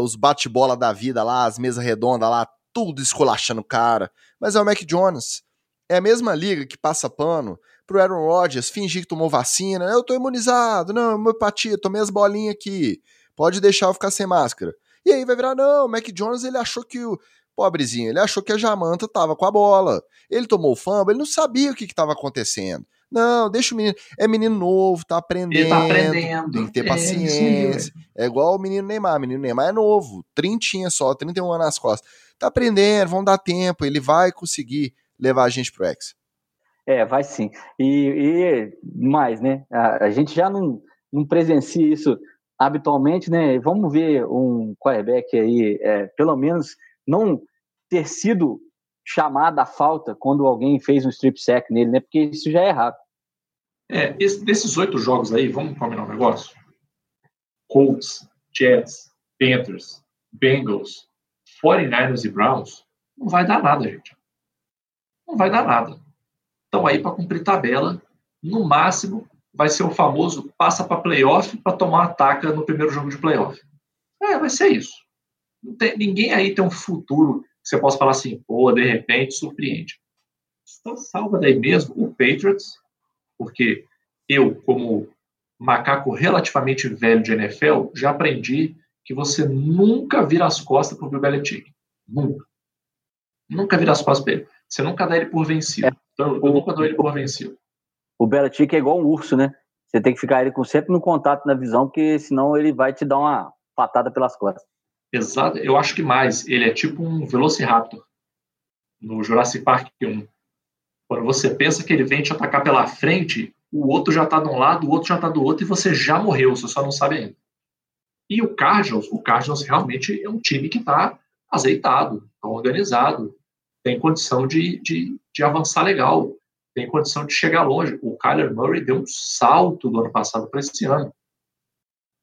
os bate-bola da vida lá, as mesas redondas lá, tudo esculachando o cara. Mas é o Mac Jones. É a mesma liga que passa pano pro Aaron Rodgers fingir que tomou vacina. Eu tô imunizado, não, homeopatia, tomei as bolinhas aqui. Pode deixar eu ficar sem máscara. E aí vai virar, não, o Mac Jones ele achou que o. Pobrezinho, ele achou que a Jamanta tava com a bola. Ele tomou o fumble, ele não sabia o que estava acontecendo. Não, deixa o menino. É menino novo, tá aprendendo. Ele tá aprendendo. Tem que ter é, paciência. É, é igual o menino Neymar. O menino Neymar é novo, trintinha só, 31 anos nas costas. Tá aprendendo, vão dar tempo, ele vai conseguir levar a gente pro X. É, vai sim. E, e mais, né? A, a, gente já não, não presencia isso habitualmente, né? Vamos ver um quarterback aí, é, pelo menos não ter sido chamado à falta quando alguém fez um strip sack nele, né? Porque isso já é errado. É, esse, desses oito jogos aí, vamos combinar um negócio? Colts, Jets, Panthers, Bengals, 49ers e Browns, não vai dar nada, gente. Não vai dar nada. Então aí para cumprir tabela, no máximo vai ser o famoso passa para playoff para tomar ataca no primeiro jogo de playoff. É, vai ser isso. Tem, ninguém aí tem um futuro que você possa falar assim, pô, de repente surpreende. Só salva daí mesmo o Patriots, porque eu, como macaco relativamente velho de NFL, já aprendi que você nunca vira as costas para o Bill Belichick. Nunca. Nunca vira as costas para ele. Você nunca dá ele por vencido. É. Então, eu nunca dou ele por vencido o Belichick é igual um urso, né? Você tem que ficar ele com sempre no contato, na visão, porque senão ele vai te dar uma patada pelas costas. Exato, eu acho que mais. Ele é tipo um Velociraptor no Jurassic Park 1. Quando você pensa que ele vem te atacar pela frente, o outro já está de um lado, o outro já está do outro e você já morreu, você só não sabe ainda. E o Cardinals, o Cardinals realmente é um time que está azeitado, está organizado, tem condição de, de, de avançar legal tem condição de chegar longe. O Kyler Murray deu um salto do ano passado para esse ano.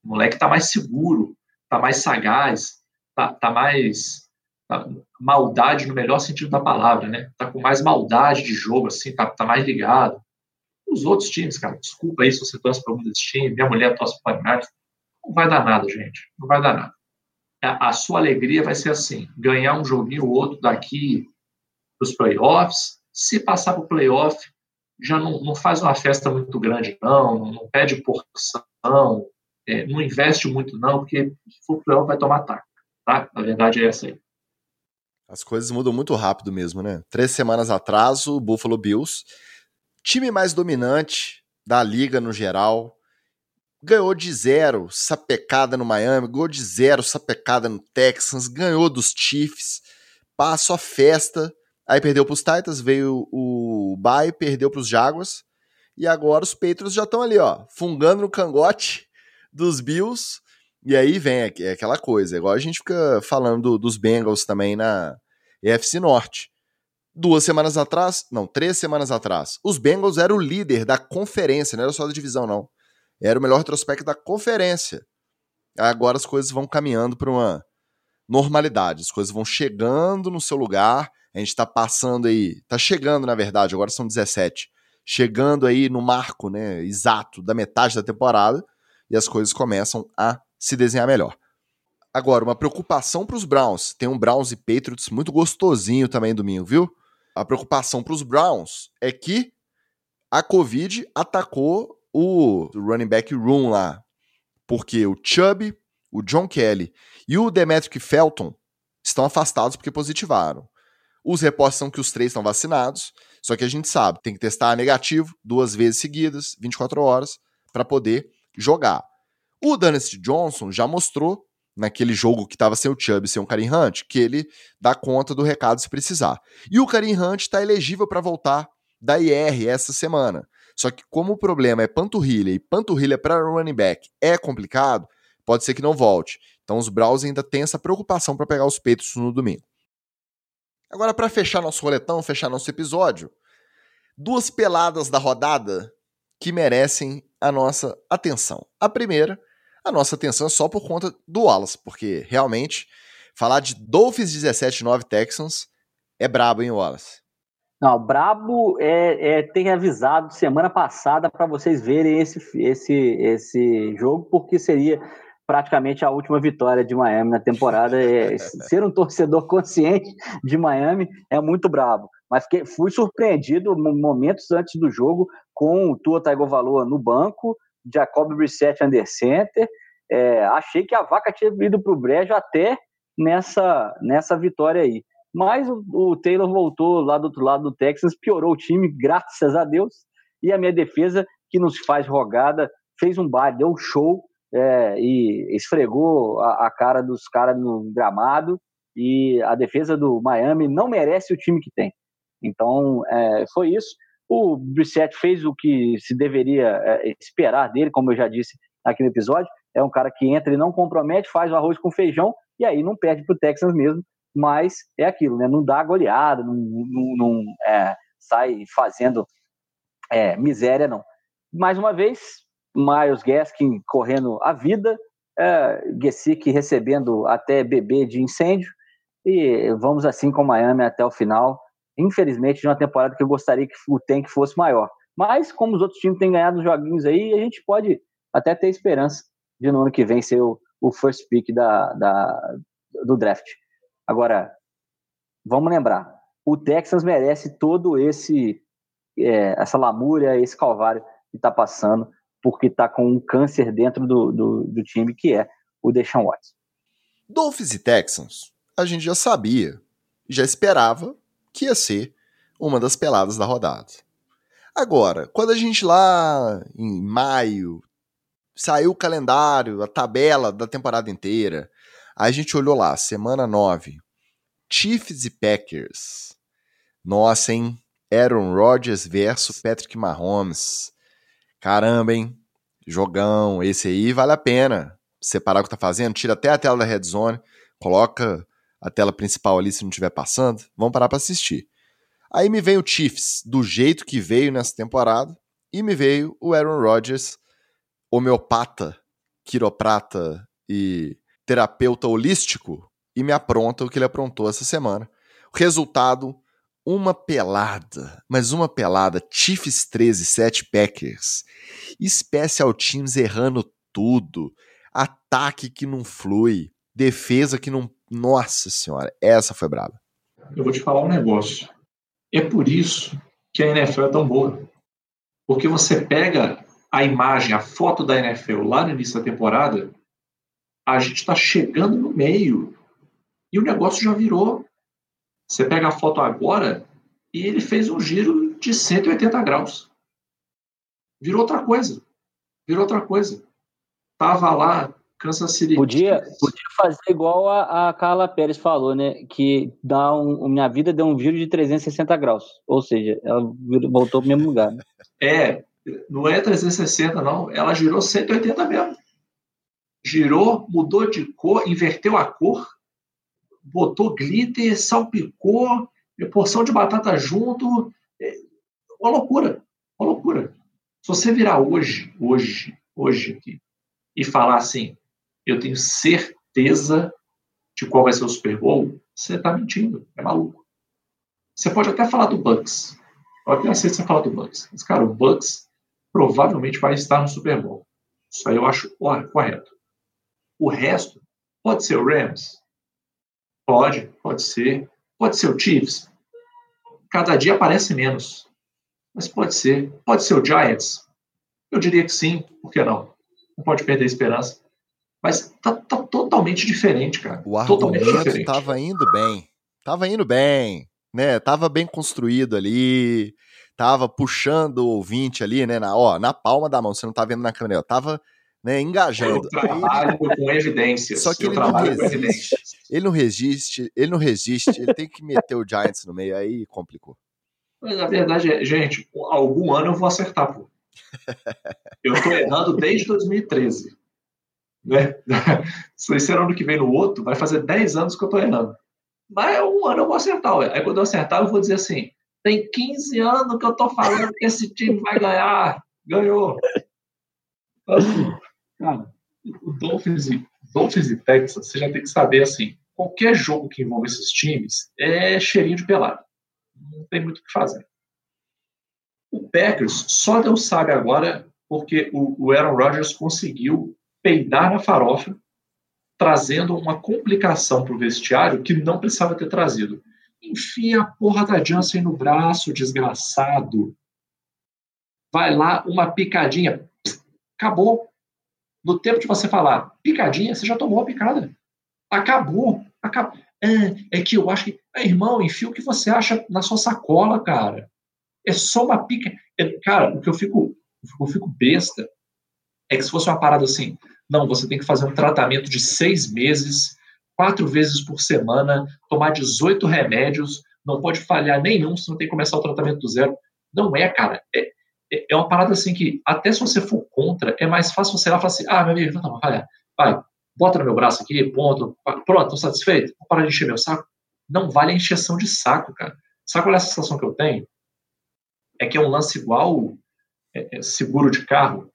O moleque está mais seguro, está mais sagaz, está tá mais tá, maldade no melhor sentido da palavra, né? Tá com mais maldade de jogo, assim, tá, tá mais ligado. Os outros times, cara, desculpa aí se você torce para algum desses times, minha mulher torce para o United, não vai dar nada, gente, não vai dar nada. A, a sua alegria vai ser assim, ganhar um joguinho ou outro daqui para os playoffs, se passar para o playoff, já não, não, faz uma festa muito grande, não, não pede porção, é, não investe muito, não, porque se for playoff vai tomar ataque. Tá? A verdade é essa aí. As coisas mudam muito rápido mesmo, né? Três semanas atrás, o Buffalo Bills, time mais dominante da liga no geral, ganhou de zero sapecada no Miami, ganhou de zero sapecada no Texans, ganhou dos Chiefs passo a festa. Aí perdeu para os Titans, veio o Bay, perdeu para os Jaguars. E agora os Patriots já estão ali, ó, fungando no cangote dos Bills. E aí vem é aquela coisa, igual a gente fica falando dos Bengals também na EFC Norte. Duas semanas atrás, não, três semanas atrás, os Bengals eram o líder da conferência, não era só da divisão, não. Era o melhor retrospecto da conferência. Agora as coisas vão caminhando para uma normalidade, as coisas vão chegando no seu lugar. A gente está passando aí, está chegando na verdade, agora são 17, chegando aí no marco, né, exato da metade da temporada e as coisas começam a se desenhar melhor. Agora, uma preocupação para os Browns. Tem um Browns e Patriots muito gostosinho também domingo, viu? A preocupação para os Browns é que a Covid atacou o running back room lá. Porque o Chubb, o John Kelly e o Demetric Felton estão afastados porque positivaram. Os reportes são que os três estão vacinados, só que a gente sabe, tem que testar negativo duas vezes seguidas, 24 horas, para poder jogar. O Dynasty Johnson já mostrou naquele jogo que estava sem o Chubb e sem o Karim Hunt, que ele dá conta do recado se precisar. E o Karim Hunt está elegível para voltar da IR essa semana. Só que como o problema é panturrilha e panturrilha para running back é complicado, pode ser que não volte. Então os Browns ainda têm essa preocupação para pegar os peitos no domingo. Agora para fechar nosso roletão, fechar nosso episódio, duas peladas da rodada que merecem a nossa atenção. A primeira a nossa atenção é só por conta do Wallace, porque realmente falar de Dolphins 17-9 Texans é brabo, hein, Wallace? Não, brabo é, é ter avisado semana passada para vocês verem esse, esse, esse jogo, porque seria praticamente a última vitória de Miami na temporada. É, ser um torcedor consciente de Miami é muito brabo. Mas fui surpreendido momentos antes do jogo com o Tua Tagovailoa no banco, Jacob Brissett under center. É, achei que a vaca tinha ido para o brejo até nessa, nessa vitória aí. Mas o, o, Taylor voltou lá do outro lado do Texas, piorou o time, graças a Deus. E a minha defesa, que nos faz rogada, fez um bar, deu um show é, e esfregou a, a cara dos caras no gramado. E a defesa do Miami não merece o time que tem. Então, é, foi isso. O Brissett fez o que se deveria é, esperar dele, como eu já disse aqui no episódio. É um cara que entra e não compromete, faz o arroz com feijão e aí não perde para o Texans mesmo. Mas é aquilo, né? Não dá goleada, não, não, não é, sai fazendo é, miséria, não. Mais uma vez, Miles Gaskin correndo a vida, é, Gesick recebendo até bebê de incêndio, e vamos assim com Miami até o final infelizmente, de uma temporada que eu gostaria que o tank fosse maior. Mas, como os outros times têm ganhado os joguinhos aí, a gente pode até ter esperança de no ano que vem ser o, o first pick da, da, do draft. Agora, vamos lembrar, o Texans merece todo esse é, essa lamúria, esse calvário que está passando, porque está com um câncer dentro do, do, do time, que é o Deshaun Watson. Dolphins e Texans, a gente já sabia, já esperava que ia ser uma das peladas da rodada. Agora, quando a gente lá em maio saiu o calendário, a tabela da temporada inteira, a gente olhou lá, semana 9, Chiefs e Packers. Nossa, hein? Aaron Rodgers versus Patrick Mahomes. Caramba, hein? Jogão, esse aí vale a pena. Separar o que tá fazendo, tira até a tela da Red Zone, coloca a tela principal ali se não estiver passando, vamos parar para assistir. Aí me veio o Chiefs, do jeito que veio nessa temporada, e me veio o Aaron Rodgers, homeopata, quiroprata e terapeuta holístico, e me apronta o que ele aprontou essa semana. O resultado, uma pelada, mas uma pelada, Chiefs 13, 7 Packers. Special Teams errando tudo, ataque que não flui, defesa que não nossa senhora, essa foi braba. Eu vou te falar um negócio. É por isso que a NFL é tão boa. Porque você pega a imagem, a foto da NFL lá no início da temporada, a gente está chegando no meio e o negócio já virou. Você pega a foto agora e ele fez um giro de 180 graus. Virou outra coisa. Virou outra coisa. Tava lá Kansas City. Podia, podia fazer igual a, a Carla Pérez falou, né? Que dá um, minha vida deu um giro de 360 graus. Ou seja, ela voltou para o mesmo lugar. Né? É, não é 360, não. Ela girou 180 mesmo. Girou, mudou de cor, inverteu a cor, botou glitter, salpicou, porção de batata junto. É uma loucura, uma loucura. Se você virar hoje, hoje, hoje aqui, e falar assim, eu tenho certeza de qual vai ser o Super Bowl, você está mentindo, é maluco. Você pode até falar do Bucks. Eu até aceito você falar do Bucks. Mas, cara, o Bucks provavelmente vai estar no Super Bowl. Isso aí eu acho correto. O resto pode ser o Rams. Pode, pode ser. Pode ser o Chiefs. Cada dia aparece menos. Mas pode ser. Pode ser o Giants. Eu diria que sim, por que não? Não pode perder a esperança. Mas tá, tá totalmente diferente, cara. O argumento tava indo bem. Tava indo bem, né? Tava bem construído ali. Tava puxando o ouvinte ali, né? Na, ó, na palma da mão. Você não tá vendo na câmera. Tava né, engajando. Eu trabalho com evidências. Só que ele não, resiste, ele não resiste. Ele não resiste. Ele tem que meter o Giants no meio. Aí complicou. Mas a verdade é, gente, algum ano eu vou acertar, pô. Eu tô errando desde 2013 né? Se esse ano que vem no outro, vai fazer 10 anos que eu estou errando. Mas um ano eu vou acertar. Ué. Aí quando eu acertar, eu vou dizer assim: tem 15 anos que eu estou falando que esse time vai ganhar. Ganhou. Assim, cara, o Dolphins e, Dolphins e Texas, você já tem que saber assim: qualquer jogo que envolva esses times é cheirinho de pelado. Não tem muito o que fazer. O Packers só Deus sabe agora porque o Aaron Rodgers conseguiu peidar na farofa, trazendo uma complicação para o vestiário que não precisava ter trazido. Enfia a porra da Jansen no braço, desgraçado. Vai lá, uma picadinha. acabou. No tempo de você falar picadinha, você já tomou a picada. Acabou. acabou. É, é que eu acho que. É, irmão, enfia o que você acha na sua sacola, cara. É só uma pica. É, cara, o que eu fico, eu fico besta é que se fosse uma parada assim, não, você tem que fazer um tratamento de seis meses, quatro vezes por semana, tomar 18 remédios, não pode falhar nenhum, você não tem que começar o tratamento do zero. Não é, cara. É, é, é uma parada assim que, até se você for contra, é mais fácil você lá falar assim, ah, meu amigo, não, vai, vai, bota no meu braço aqui, ponto, pronto, tô satisfeito, vou parar de encher meu saco. Não vale a encheção de saco, cara. Sabe qual é a sensação que eu tenho? É que é um lance igual é, é seguro de carro.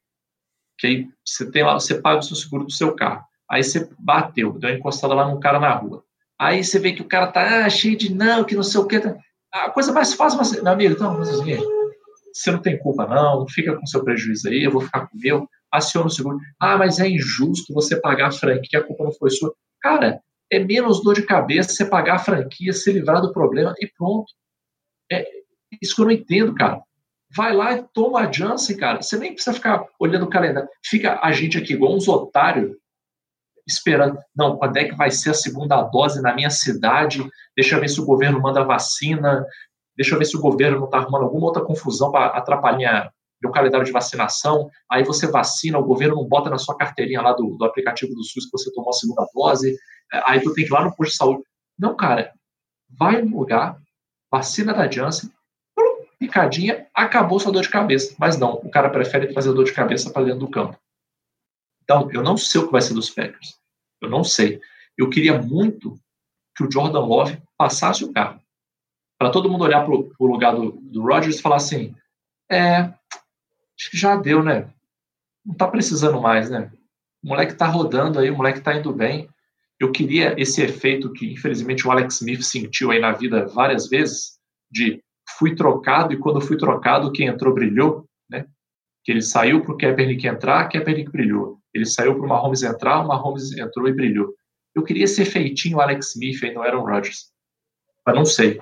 Que aí você tem lá, você paga o seu seguro do seu carro. Aí você bateu, deu uma encostada lá num cara na rua. Aí você vê que o cara tá ah, cheio de não, que não sei o que. Tá... A coisa mais fácil, mas, meu amigo, então, mas assim, você não tem culpa, não, fica com seu prejuízo aí, eu vou ficar com o meu, aciona o seguro. Ah, mas é injusto você pagar a franquia, a culpa não foi sua. Cara, é menos dor de cabeça você pagar a franquia, se livrar do problema e pronto. É isso que eu não entendo, cara vai lá e toma a Janssen, cara. Você nem precisa ficar olhando o calendário. Fica a gente aqui igual uns otários esperando. Não, quando é que vai ser a segunda dose na minha cidade? Deixa eu ver se o governo manda vacina. Deixa eu ver se o governo não está arrumando alguma outra confusão para atrapalhar meu calendário de vacinação. Aí você vacina, o governo não bota na sua carteirinha lá do, do aplicativo do SUS que você tomou a segunda dose. Aí tu tem que ir lá no posto de saúde. Não, cara. Vai no lugar, vacina da Janssen, picadinha, acabou sua dor de cabeça. Mas não, o cara prefere trazer dor de cabeça para dentro do campo. Então, eu não sei o que vai ser dos Packers. Eu não sei. Eu queria muito que o Jordan Love passasse o carro. Para todo mundo olhar para o lugar do, do e falar assim: é, acho que já deu, né? Não tá precisando mais, né? O moleque tá rodando aí, o moleque tá indo bem. Eu queria esse efeito que, infelizmente, o Alex Smith sentiu aí na vida várias vezes, de fui trocado e quando fui trocado, quem entrou brilhou, né? Que ele saiu para o Kaepernick entrar, Kaepernick brilhou. Ele saiu para o Mahomes entrar, o Mahomes entrou e brilhou. Eu queria ser feitinho Alex Smith aí no Aaron Rodgers. Mas não sei.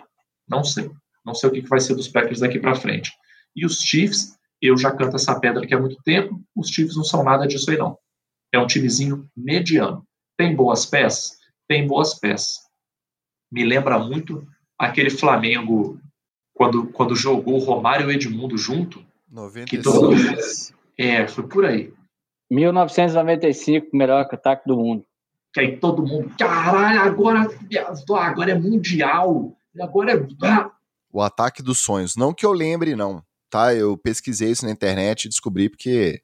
Não sei. Não sei o que vai ser dos Packers daqui para frente. E os Chiefs, eu já canto essa pedra aqui há muito tempo, os Chiefs não são nada disso aí não. É um timezinho mediano. Tem boas peças? Tem boas peças. Me lembra muito aquele Flamengo quando, quando jogou o Romário e o Edmundo junto. 96. Que todo... É, foi por aí. 1995, melhor ataque do mundo. Que aí todo mundo, caralho, agora, agora é mundial. Agora é. Ah. O ataque dos sonhos. Não que eu lembre, não. Tá? Eu pesquisei isso na internet e descobri porque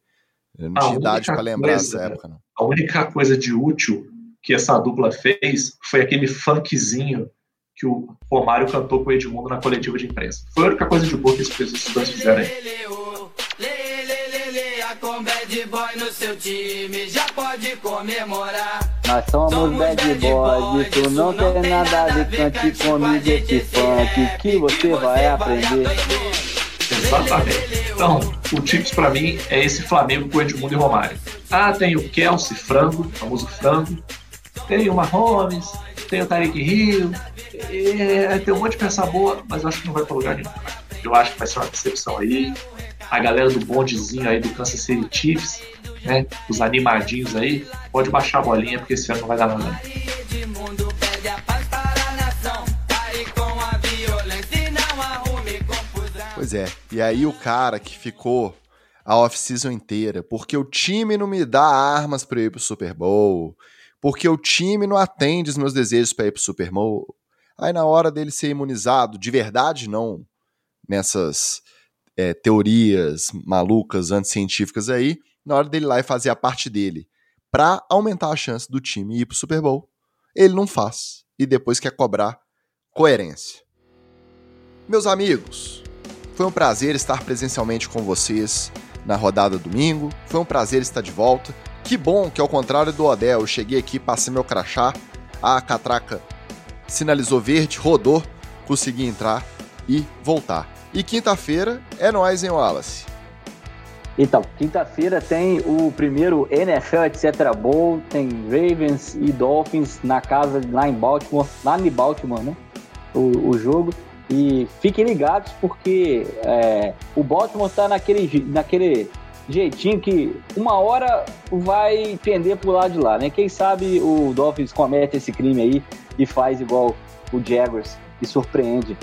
eu não a tinha idade para lembrar coisa, dessa época. Não. A única coisa de útil que essa dupla fez foi aquele funkzinho que o Romário cantou com o Edmundo na coletiva de imprensa. Foi a única coisa de boa que esses dois fizeram aí. Nós somos bad boys, tu não tem nada a ver, cante comigo esse funk que você vai aprender. Exatamente. Então, o Tips para mim é esse Flamengo com Edmundo e Romário. Ah, tem o Kelsey Frango, famoso Frango. Tem o Mahomes, tem o Tarek Rio, é, tem um monte de peça boa, mas eu acho que não vai para lugar nenhum. Eu acho que vai ser uma decepção aí. A galera do bondezinho aí do Kansas City Chiefs, né? Os animadinhos aí, pode baixar a bolinha, porque esse ano não vai dar nada. Pois é, e aí o cara que ficou a off-season inteira, porque o time não me dá armas para ir pro Super Bowl, porque o time não atende os meus desejos para ir pro Super Bowl. Aí na hora dele ser imunizado, de verdade não nessas é, teorias malucas, anticientíficas aí, na hora dele lá e fazer a parte dele para aumentar a chance do time ir pro Super Bowl, ele não faz. E depois quer cobrar coerência. Meus amigos, foi um prazer estar presencialmente com vocês na rodada domingo. Foi um prazer estar de volta. Que bom que, ao contrário do Odell, eu cheguei aqui, passei meu crachá, a catraca sinalizou verde, rodou, consegui entrar e voltar. E quinta-feira é nós, hein, Wallace? Então, quinta-feira tem o primeiro NFL etc. Bowl, tem Ravens e Dolphins na casa lá em Baltimore, lá em Baltimore, né? O, o jogo. E fiquem ligados porque é, o Baltimore está naquele, naquele jeitinho que uma hora vai pender pro lado de lá, né? Quem sabe o Dolphins comete esse crime aí e faz igual o Jaguars e surpreende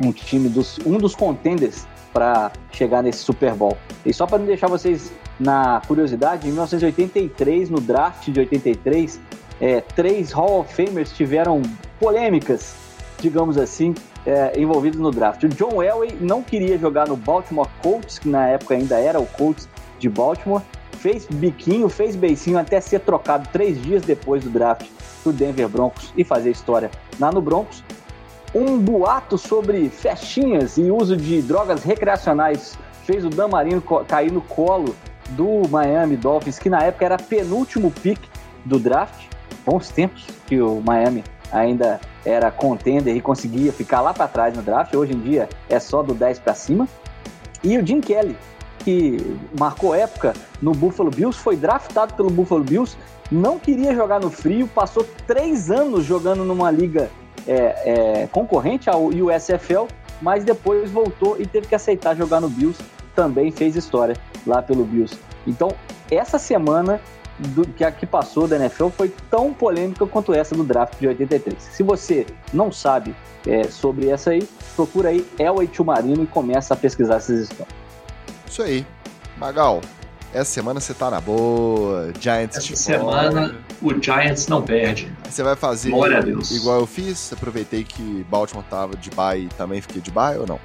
um time dos um dos contenders para chegar nesse Super Bowl. E só para não deixar vocês na curiosidade, em 1983, no draft de 83, é, três Hall of Famers tiveram polêmicas, digamos assim, é, envolvidos no draft. O John Elway não queria jogar no Baltimore Colts, que na época ainda era o Colts de Baltimore, fez biquinho, fez beicinho até ser trocado três dias depois do draft do Denver Broncos e fazer história lá no Broncos. Um boato sobre festinhas e uso de drogas recreacionais fez o Dan Marino cair no colo do Miami Dolphins, que na época era penúltimo pick do draft. Bons tempos que o Miami ainda era contender e conseguia ficar lá para trás no draft. Hoje em dia é só do 10 para cima. E o Jim Kelly, que marcou época no Buffalo Bills, foi draftado pelo Buffalo Bills, não queria jogar no frio, passou três anos jogando numa liga é, é, concorrente ao USFL, mas depois voltou e teve que aceitar jogar no Bills, também fez história lá pelo Bills. Então, essa semana do, que a que passou da NFL foi tão polêmica quanto essa do draft de 83. Se você não sabe é, sobre essa aí, procura aí Elway Marino e começa a pesquisar essas histórias. Isso aí. Magal, essa semana você tá na boa, Giants Essa semana o Giants não perde. Você vai fazer igual eu fiz? Aproveitei que Baltimore tava de bye e também fiquei de bye ou não?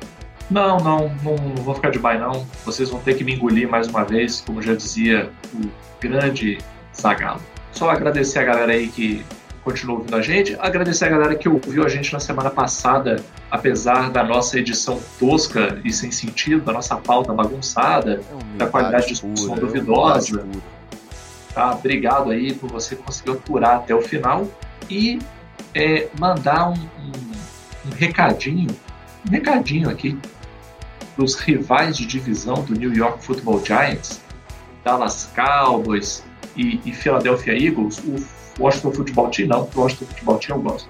Não, não, não, não vou ficar de bye não. Vocês vão ter que me engolir mais uma vez, como já dizia o grande Zagalo. Só agradecer a galera aí que continuou ouvindo a gente, agradecer a galera que ouviu a gente na semana passada, apesar da nossa edição tosca e sem sentido, da nossa pauta bagunçada, é da qualidade de discussão é duvidosa. Tá? Obrigado aí por você conseguir aturar até o final e é, mandar um, um, um recadinho, um recadinho aqui para os rivais de divisão do New York Football Giants, Dallas Cowboys, e, e Philadelphia Eagles, o Washington Football Team não, o Washington Football Team eu gosto.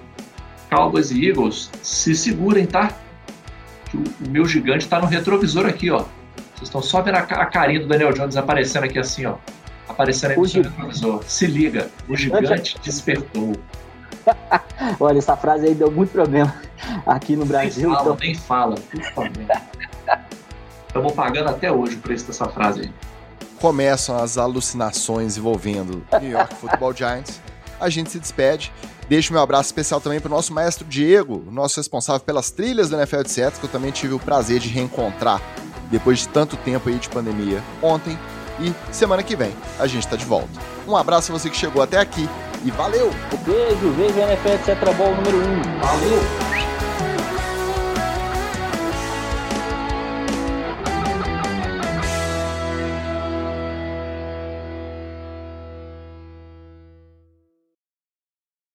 Cowboys e Eagles, se segurem, tá? Que o, o meu gigante está no retrovisor aqui, ó. Vocês estão só vendo a, a carinha do Daniel Jones aparecendo aqui assim, ó. Aparecendo aí no seu retrovisor. Se liga, o gigante despertou. Olha, essa frase aí deu muito problema aqui no Brasil. Nem fala, então... nem fala, por favor. Estamos pagando até hoje o preço dessa frase aí. começam as alucinações envolvendo New York Football Giants, a gente se despede. Deixo meu abraço especial também para o nosso maestro Diego, nosso responsável pelas trilhas do NFL Setos, que eu também tive o prazer de reencontrar depois de tanto tempo aí de pandemia ontem. E semana que vem a gente está de volta. Um abraço a você que chegou até aqui e valeu! Um beijo, veja NFL etc. Ball número 1. Um. Valeu!